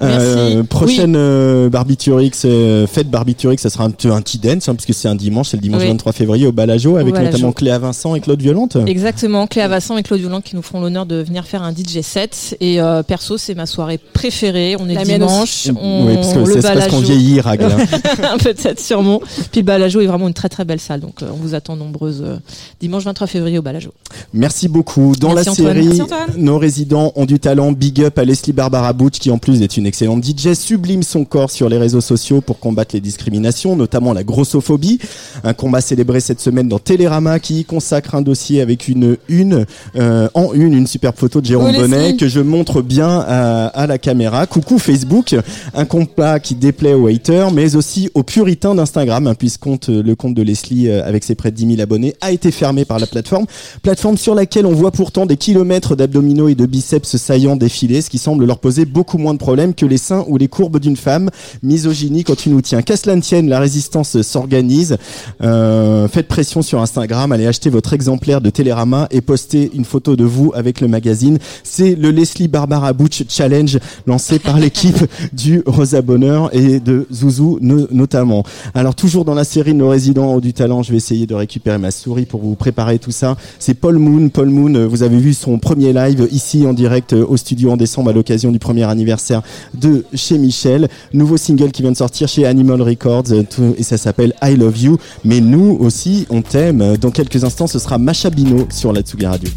[SPEAKER 3] Euh, prochaine euh, Barbiturix, euh, fête Barbiturix, ça sera un, petit- un petit dance, hein, parce que c'est un dimanche, c'est le dimanche
[SPEAKER 11] Oui.
[SPEAKER 3] 23 février au Balajo, avec
[SPEAKER 11] Balajo.
[SPEAKER 3] notamment Cléa Vincent et Claude Violente.
[SPEAKER 11] Exactement, Cléa Vasson et Claude Violent qui nous feront l'honneur de venir faire un DJ set. Et euh, perso, c'est ma soirée préférée. On est
[SPEAKER 10] La
[SPEAKER 11] dimanche, on,
[SPEAKER 3] oui, parce que
[SPEAKER 11] le
[SPEAKER 3] c'est c'est parce qu'on vieillit, Rag. là.
[SPEAKER 11] Peut-être sûrement. Puis le Balajo est vraiment une très très belle salle, donc euh, on vous attend nombreuses euh, dimanche 23 février au Balajo.
[SPEAKER 3] Merci beaucoup. Dans
[SPEAKER 11] Merci
[SPEAKER 3] la
[SPEAKER 11] Antoine.
[SPEAKER 3] série, nos résidents ont du talent. Big up à Leslie Barbara Butch, qui en plus est une excellente DJ, sublime son corps sur les réseaux sociaux pour combattre les discriminations, notamment la grossophobie. Un combat célébré cette semaine dans Télérama qui y consacre un dossier avec une une euh, en une, une superbe photo de Jérôme
[SPEAKER 10] Oh.
[SPEAKER 3] Bonnet que je montre bien à, à la caméra. Coucou Facebook, un combat qui déplaît aux haters, mais aussi aux puritains d'Instagram, hein, puisque compte, le compte de Leslie euh, avec ses près de 10 000 abonnés a été fermé par la plateforme plateforme sur laquelle on voit pourtant des kilomètres d'abdominaux et de biceps saillants défiler, ce qui semble leur poser beaucoup moins de problèmes que les seins ou les courbes d'une femme. Misogynie quand tu nous tiens. Qu'à cela ne tienne, la résistance s'organise. Euh, faites pression sur Instagram, allez acheter votre exemplaire de Télérama et postez une photo de vous avec le magazine. C'est le Leslie Barbara Butch Challenge lancé par l'équipe du Rosa Bonheur et de Zouzou no- notamment. Alors toujours dans la série Nos résidents ont du talent, je vais essayer de récupérer ma souris pour vous préparer tout ça. C'est Paul Moon. Paul Moon, euh, vous avez vu son premier live ici en direct euh, au studio en décembre à l'occasion du premier anniversaire de chez Michel. Nouveau single qui vient de sortir chez Animal Records euh, et ça s'appelle I Love You. Mais nous aussi, on t'aime. Dans quelques instants, ce sera Macha Bino sur la Tsugi Radio.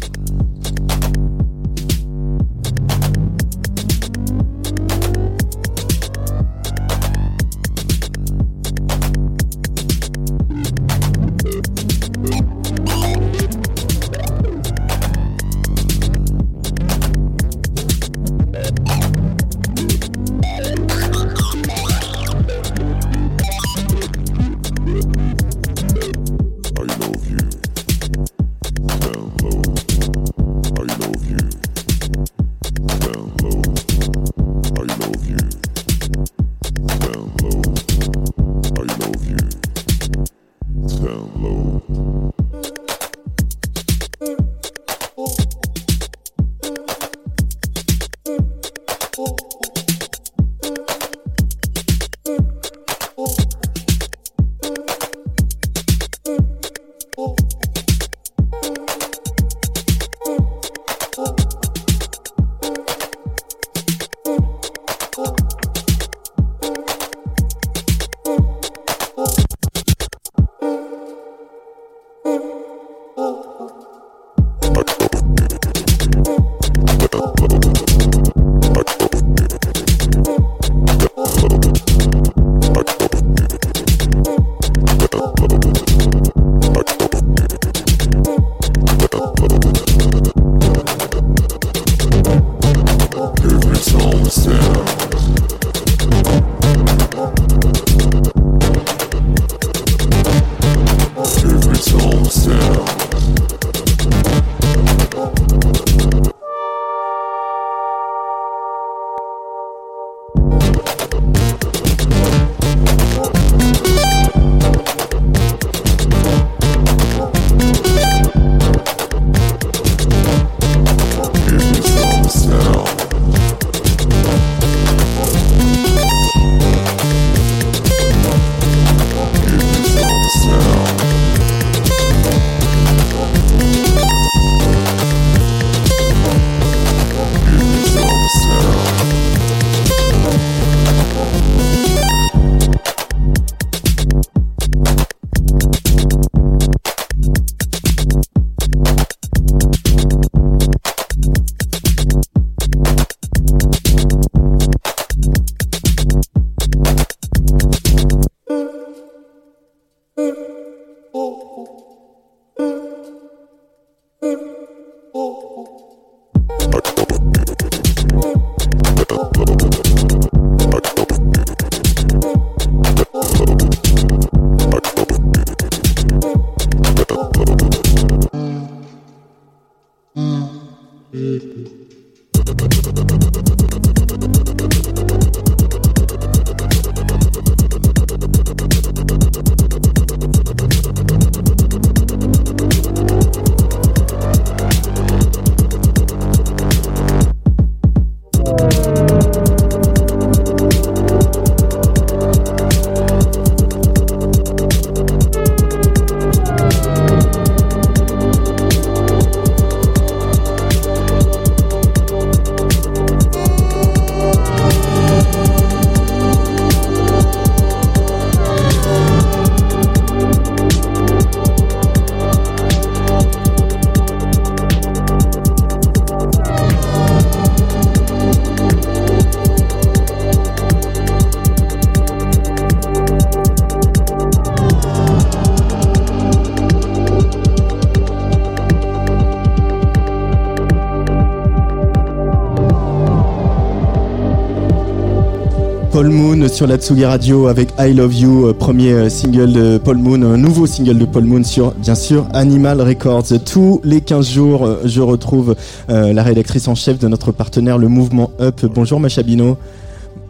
[SPEAKER 3] Moon sur la Tsugi Radio avec I Love You, euh, premier euh, single de Paul Moon, un nouveau single de Paul Moon sur, bien sûr, Animal Records. Tous les 15 jours, euh, je retrouve euh, la rédactrice en chef de notre partenaire, le mouvement Up. Bonjour Macha Bino.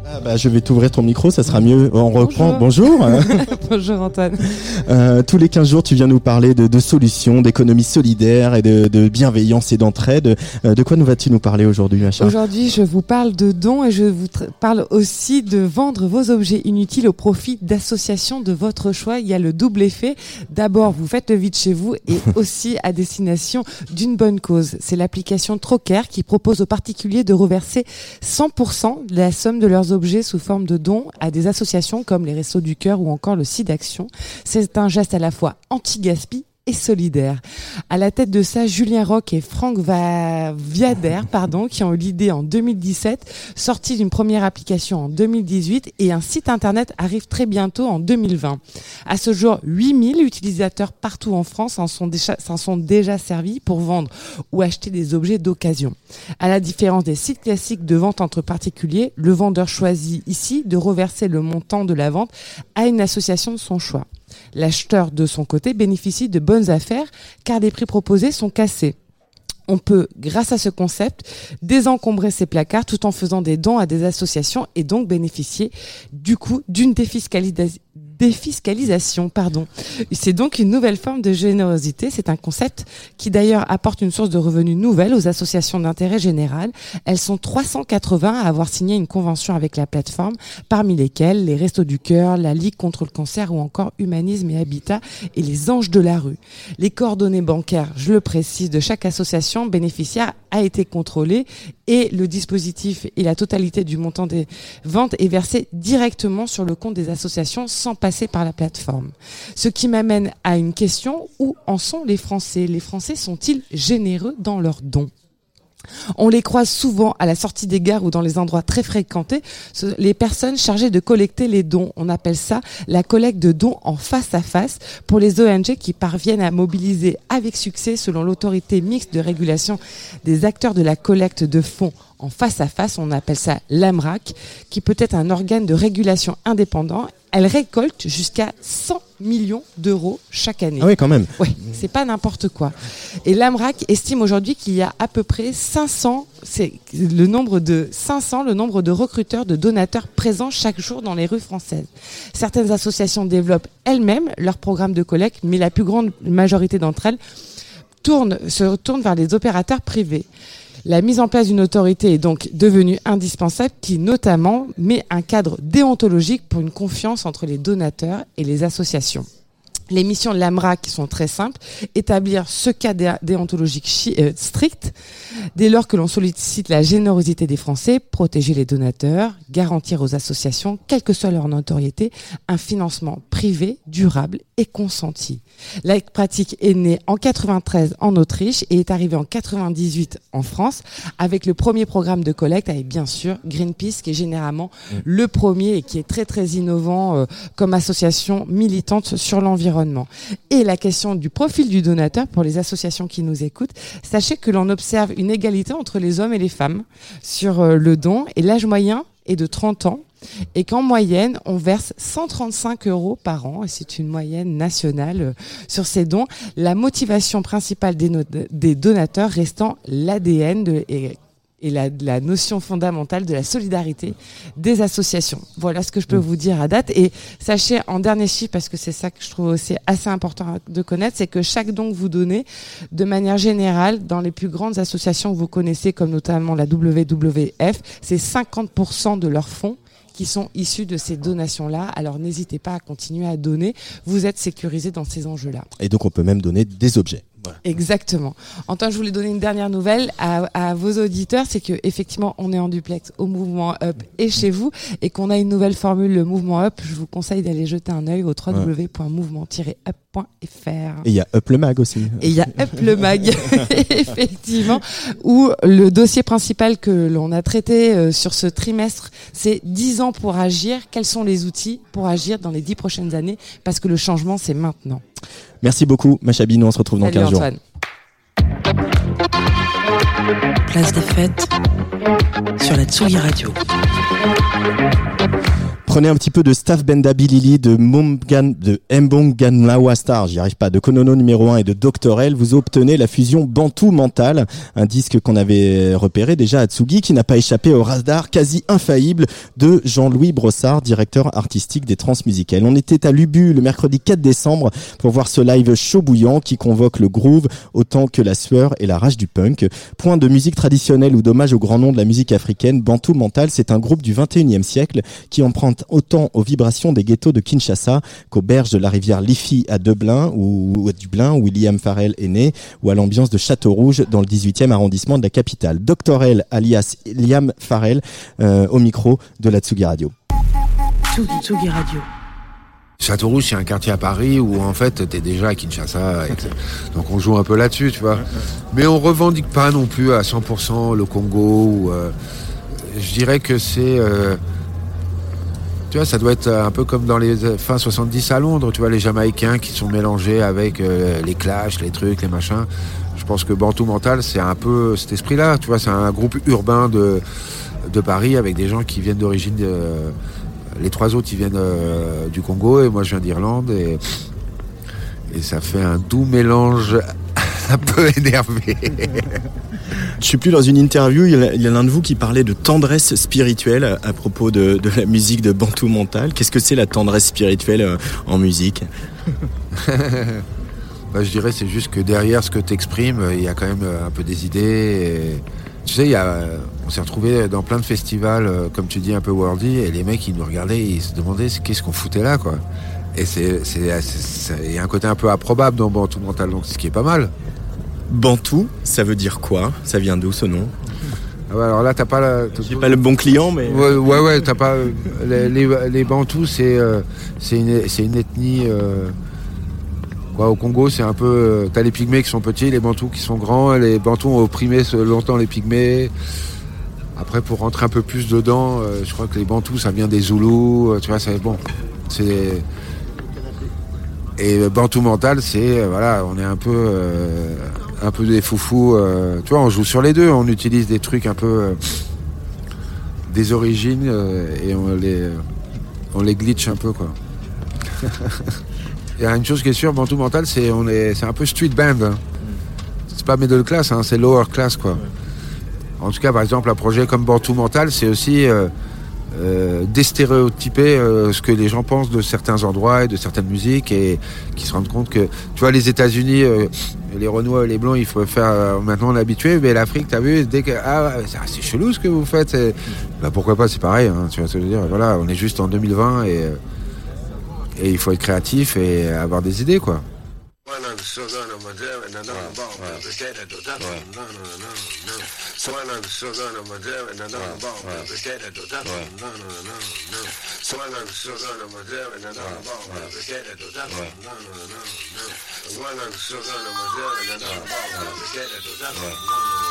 [SPEAKER 3] Ah bah, je vais t'ouvrir ton micro, ça sera mieux. On reprend. Bonjour.
[SPEAKER 12] Bonjour Antoine.
[SPEAKER 3] Euh, tous les 15 jours, tu viens nous parler de, de solutions, d'économie solidaire et de, de bienveillance et d'entraide. Euh, de quoi nous vas-tu nous parler aujourd'hui, Macha
[SPEAKER 12] Aujourd'hui, je vous parle de dons et je vous parle aussi de vendre vos objets inutiles au profit d'associations de votre choix. Il y a le double effet. D'abord, vous faites le vide chez vous et aussi à destination d'une bonne cause. C'est l'application Trocker qui propose aux particuliers de reverser 100% de la somme de leurs objets sous forme de dons à des associations comme les Restos du Cœur ou encore le SIDAction. C'est un geste à la fois anti-gaspi et solidaire. À la tête de ça, Julien Roch et Franck Va- Viader, pardon, qui ont eu l'idée en 2017, sorti d'une première application en 2018 et un site internet arrive très bientôt en 2020. À ce jour, 8000 utilisateurs partout en France en sont déjà, s'en sont déjà servis pour vendre ou acheter des objets d'occasion. À la différence des sites classiques de vente entre particuliers, le vendeur choisit ici de reverser le montant de la vente à une association de son choix. L'acheteur, de son côté, bénéficie de bonnes affaires car les prix proposés sont cassés. On peut, grâce à ce concept, désencombrer ses placards tout en faisant des dons à des associations et donc bénéficier du coup d'une défiscalisa- défiscalisation. Pardon. C'est donc une nouvelle forme de générosité. C'est un concept qui d'ailleurs apporte une source de revenus nouvelle aux associations d'intérêt général. Elles sont 380 à avoir signé une convention avec la plateforme, parmi lesquelles les Restos du Cœur, la Ligue contre le cancer ou encore Humanisme et Habitat et les Anges de la rue. Les coordonnées bancaires, je le précise, de chaque association bénéficiaire a été contrôlé et le dispositif et la totalité du montant des ventes est versé directement sur le compte des associations sans Ce qui m'amène à une question, où en sont les Français? Les Français sont-ils généreux dans leurs dons? On les croise souvent à la sortie des gares ou dans les endroits très fréquentés, les personnes chargées de collecter les dons. On appelle ça la collecte de dons en face à face. Pour les ONG qui parviennent à mobiliser avec succès, selon l'autorité mixte de régulation des acteurs de la collecte de fonds en face à face. On appelle ça l'AMRAC, qui peut être un organe de régulation indépendant. Elle récolte jusqu'à 100 millions d'euros chaque année.
[SPEAKER 3] Ah oui, quand même.
[SPEAKER 12] Oui, c'est pas n'importe quoi. Et l'AMRAC estime aujourd'hui qu'il y a à peu près 500, c'est le nombre de 500, le nombre de recruteurs, de donateurs présents chaque jour dans les rues françaises. Certaines associations développent elles-mêmes leur programme de collecte, mais la plus grande majorité d'entre elles tournent, se tournent vers les opérateurs privés. La mise en place d'une autorité est donc devenue indispensable qui notamment met un cadre déontologique pour une confiance entre les donateurs et les associations. Les missions de l'AMRAC sont très simples. Établir ce cadre dé- déontologique euh, strict dès lors que l'on sollicite la générosité des Français, protéger les donateurs, garantir aux associations, quelle que soit leur notoriété, un financement privé, durable et consenti. La pratique est née en 93 en Autriche et est arrivée en 98 en France avec le premier programme de collecte avec bien sûr Greenpeace qui est généralement le premier et qui est très très innovant euh, comme association militante sur l'environnement. Et la question du profil du donateur pour les associations qui nous écoutent, sachez que l'on observe une égalité entre les hommes et les femmes sur euh, le don et l'âge moyen est de 30 ans et qu'en moyenne, on verse 135 euros par an, et c'est une moyenne nationale euh, sur ces dons. La motivation principale des, donateurs restant l'ADN de- et la, la notion fondamentale de la solidarité des associations. Voilà ce que je peux vous dire à date. Et sachez, en dernier chiffre, parce que c'est ça que je trouve aussi assez important de connaître, c'est que chaque don que vous donnez, de manière générale, dans les plus grandes associations que vous connaissez, comme notamment la WWF, c'est 50% de leurs fonds qui sont issus de ces donations-là. Alors n'hésitez pas à continuer à donner. Vous êtes sécurisé dans ces enjeux-là.
[SPEAKER 3] Et donc on peut même donner des objets. Voilà.
[SPEAKER 12] Exactement. Antoine, je voulais donner une dernière nouvelle à, à vos auditeurs, c'est que effectivement, on est en duplex au mouvement Up et chez vous, et qu'on a une nouvelle formule, le mouvement Up. Je vous conseille d'aller jeter un œil au www.mouvement-up.fr.
[SPEAKER 3] Et il y a Up le Mag aussi.
[SPEAKER 12] Et il y a Up le Mag, effectivement, où le dossier principal que l'on a traité euh, sur ce trimestre, c'est 10 ans pour agir. Quels sont les outils pour agir dans les 10 prochaines années? Parce que le changement, c'est maintenant.
[SPEAKER 3] Merci beaucoup, Machabi. Nous on se retrouve dans
[SPEAKER 12] Salut
[SPEAKER 3] 15 jours.
[SPEAKER 2] Place des fêtes sur la Tsugi Radio.
[SPEAKER 3] Prenez un petit peu de Staff Benda Bilili, de Mumgan, de Mbong Ganlawa Star, j'y arrive pas, de Konono numéro 1 et de Dr. L, vous obtenez la fusion Bantu Mental, un disque qu'on avait repéré déjà à Tsugi, qui n'a pas échappé au radar quasi infaillible de Jean-Louis Brossard, directeur artistique des Transmusicales. On était à Lubu le mercredi 4 décembre pour voir ce live chaud bouillant qui convoque le groove autant que la sueur et la rage du punk. Point de musique traditionnelle ou d'hommage au grand nom de la musique africaine, Bantu Mental, c'est un groupe du 21e siècle qui emprunte autant aux vibrations des ghettos de Kinshasa qu'aux berges de la rivière Liffey à Dublin ou à Dublin où William Farrell est né ou à l'ambiance de Château-Rouge dans le 18e arrondissement de la capitale. Dr. L alias Liam Farrell euh, au micro de la Tsugi Radio.
[SPEAKER 2] Tsugi, Tsugi Radio.
[SPEAKER 13] Château-Rouge, c'est un quartier à Paris où en fait t'es déjà à Kinshasa. Donc on joue un peu là-dessus, tu vois. Mais on revendique pas non plus à 100% le Congo. Ou, euh, je dirais que c'est. euh, tu vois, ça doit être un peu comme dans les euh, fins 70 à Londres, tu vois, les Jamaïcains qui sont mélangés avec euh, les clashs, les trucs, les machins. Je pense que Bantu Mental, c'est un peu cet esprit-là, tu vois, c'est un groupe urbain de, de Paris avec des gens qui viennent d'origine. euh, les trois autres, ils viennent du Congo et moi, je viens d'Irlande. Et, et ça fait un doux mélange un peu énervé.
[SPEAKER 3] Je suis plus dans une interview, il y a- l'un de vous qui parlait de tendresse spirituelle à, propos de, la musique de Bantu Mental. Qu'est-ce que c'est la tendresse spirituelle euh, en musique
[SPEAKER 13] Bah, je dirais c'est juste que derrière ce que tu exprimes, il y a quand même euh, un peu des idées. et- Tu sais, on s'est retrouvé dans plein de festivals, euh, comme tu dis, un peu worldy, et les mecs, ils nous regardaient, ils se demandaient qu'est-ce qu'on foutait là, quoi. Et c'est, il y a un côté un peu improbable dans Bantu Mental, donc ce qui est pas mal.
[SPEAKER 3] Bantu, ça veut dire quoi? Ça vient d'où ce nom?
[SPEAKER 13] Ah alors là, t'as pas la.
[SPEAKER 3] J'ai pas le bon client, mais.
[SPEAKER 13] Ouais, ouais, ouais, t'as pas. euh, Les, les, les Bantous, c'est euh, une, ethnie. euh, quoi, au Congo, c'est un peu. T'as les Pygmées qui sont petits, les Bantous qui sont grands. Les Bantous ont opprimé longtemps les Pygmées. Après, pour rentrer un peu plus dedans, euh, je crois que les Bantous, ça vient des Zoulous. Tu vois, c'est bon. C'est. Et Bantou mental, c'est voilà, on est un peu, un peu des foufous. euh, tu vois, on joue sur les deux. On utilise des trucs un peu euh, des origines euh, et on les, on les glitch un peu quoi. Il y a une chose qui est sûre, Bantou mental, c'est on est, c'est un peu street band. hein. C'est pas middle class, hein, c'est lower class quoi. En tout cas, par exemple, un projet comme Bantou mental, c'est aussi euh, déstéréotyper euh, ce que les gens pensent de certains endroits et de certaines musiques et qui se rendent compte que, tu vois, les États-Unis, euh, les Renois et les Blancs, il faut faire euh, maintenant l'habitué, mais l'Afrique, t'as vu, dès que ah, c'est c'est chelou ce que vous faites, bah, pourquoi pas, c'est pareil, hein, tu vois ce que je veux dire. Voilà, on est juste en 2020 et, et il faut être créatif et avoir des idées, quoi.
[SPEAKER 14] Buona and Maggiore, Nadona Bomba, Potato, Dotato, no, no,
[SPEAKER 3] no, no.
[SPEAKER 14] Buona and Maggiore, Nadona the Potato, Dotato, no, no, no, no. Buona Sodona Maggiore, Nadona Bomba, Potato, Dotato, no, no, no, no. Buona Sodona Maggiore, Nadona Bomba, Potato, Dotato, no, no, no.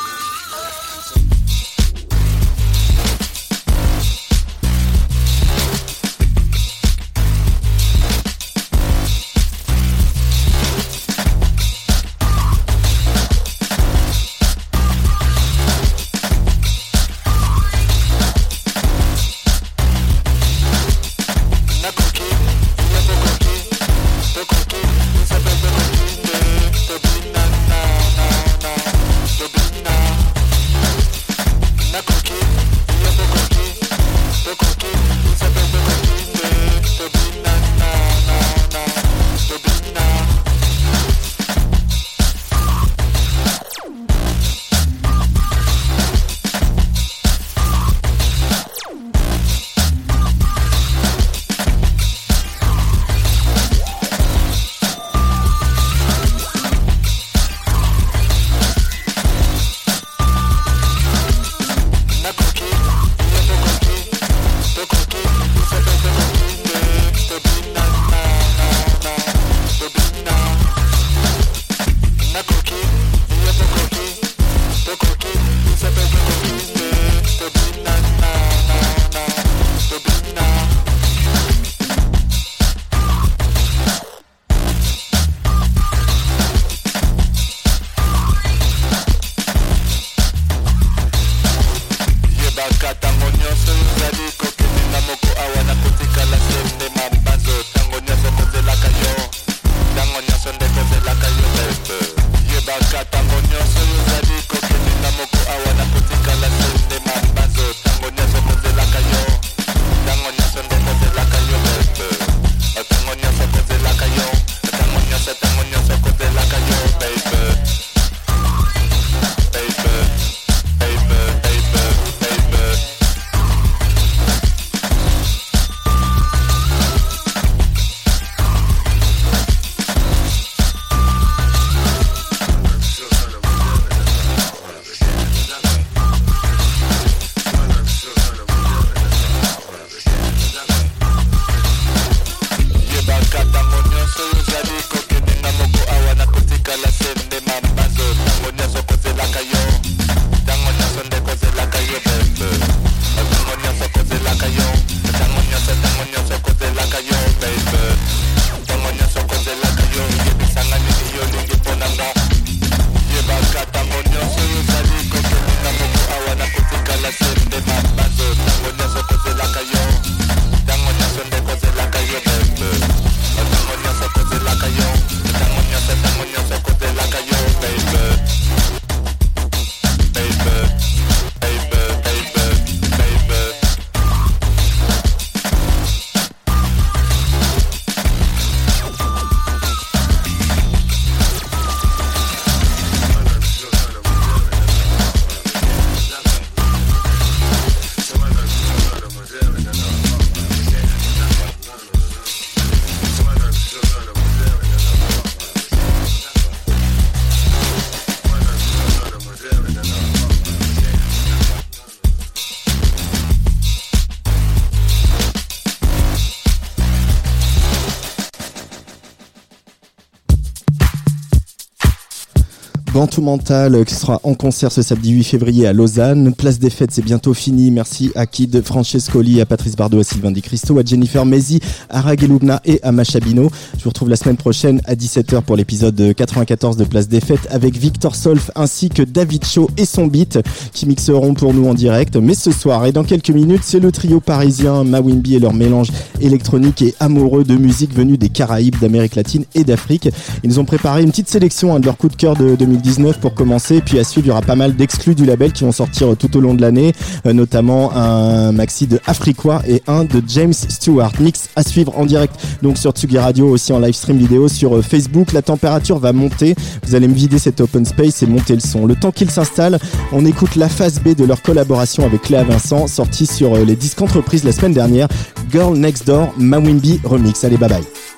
[SPEAKER 3] Euh, qui sera en concert ce samedi 8 février à Lausanne. Place des fêtes, c'est bientôt fini. Merci à Kid Francescoli, à Patrice Bardot, à Sylvain Di Cristo, à Jennifer Mezi, à Rageloubna et à Machabino. Je vous retrouve la semaine prochaine à 17h pour l'épisode 94 de Place des fêtes avec Victor Solf ainsi que David Shaw et son beat qui mixeront pour nous en direct. Mais ce soir et dans quelques minutes, c'est le trio parisien Mawimbi et leur mélange électronique et amoureux de musique venue des Caraïbes, d'Amérique latine et d'Afrique. Ils nous ont préparé une petite sélection hein, de leur coup de cœur de 2019 pour commencer. Puis à suivre, il y aura pas mal d'exclus du label qui vont sortir tout au long de l'année, euh, notamment un maxi de Afriqua et un de James Stewart. Mix à suivre en direct donc sur Tsugi Radio, aussi en live stream vidéo sur euh, Facebook. La température va monter. Vous allez me vider cet open space et monter le son. Le temps qu'il s'installe, on écoute la phase B de leur collaboration avec Cléa Vincent, sortie sur euh, les disques entreprises la semaine dernière. Girl Next Door, Mawimbi Remix. Allez, bye bye.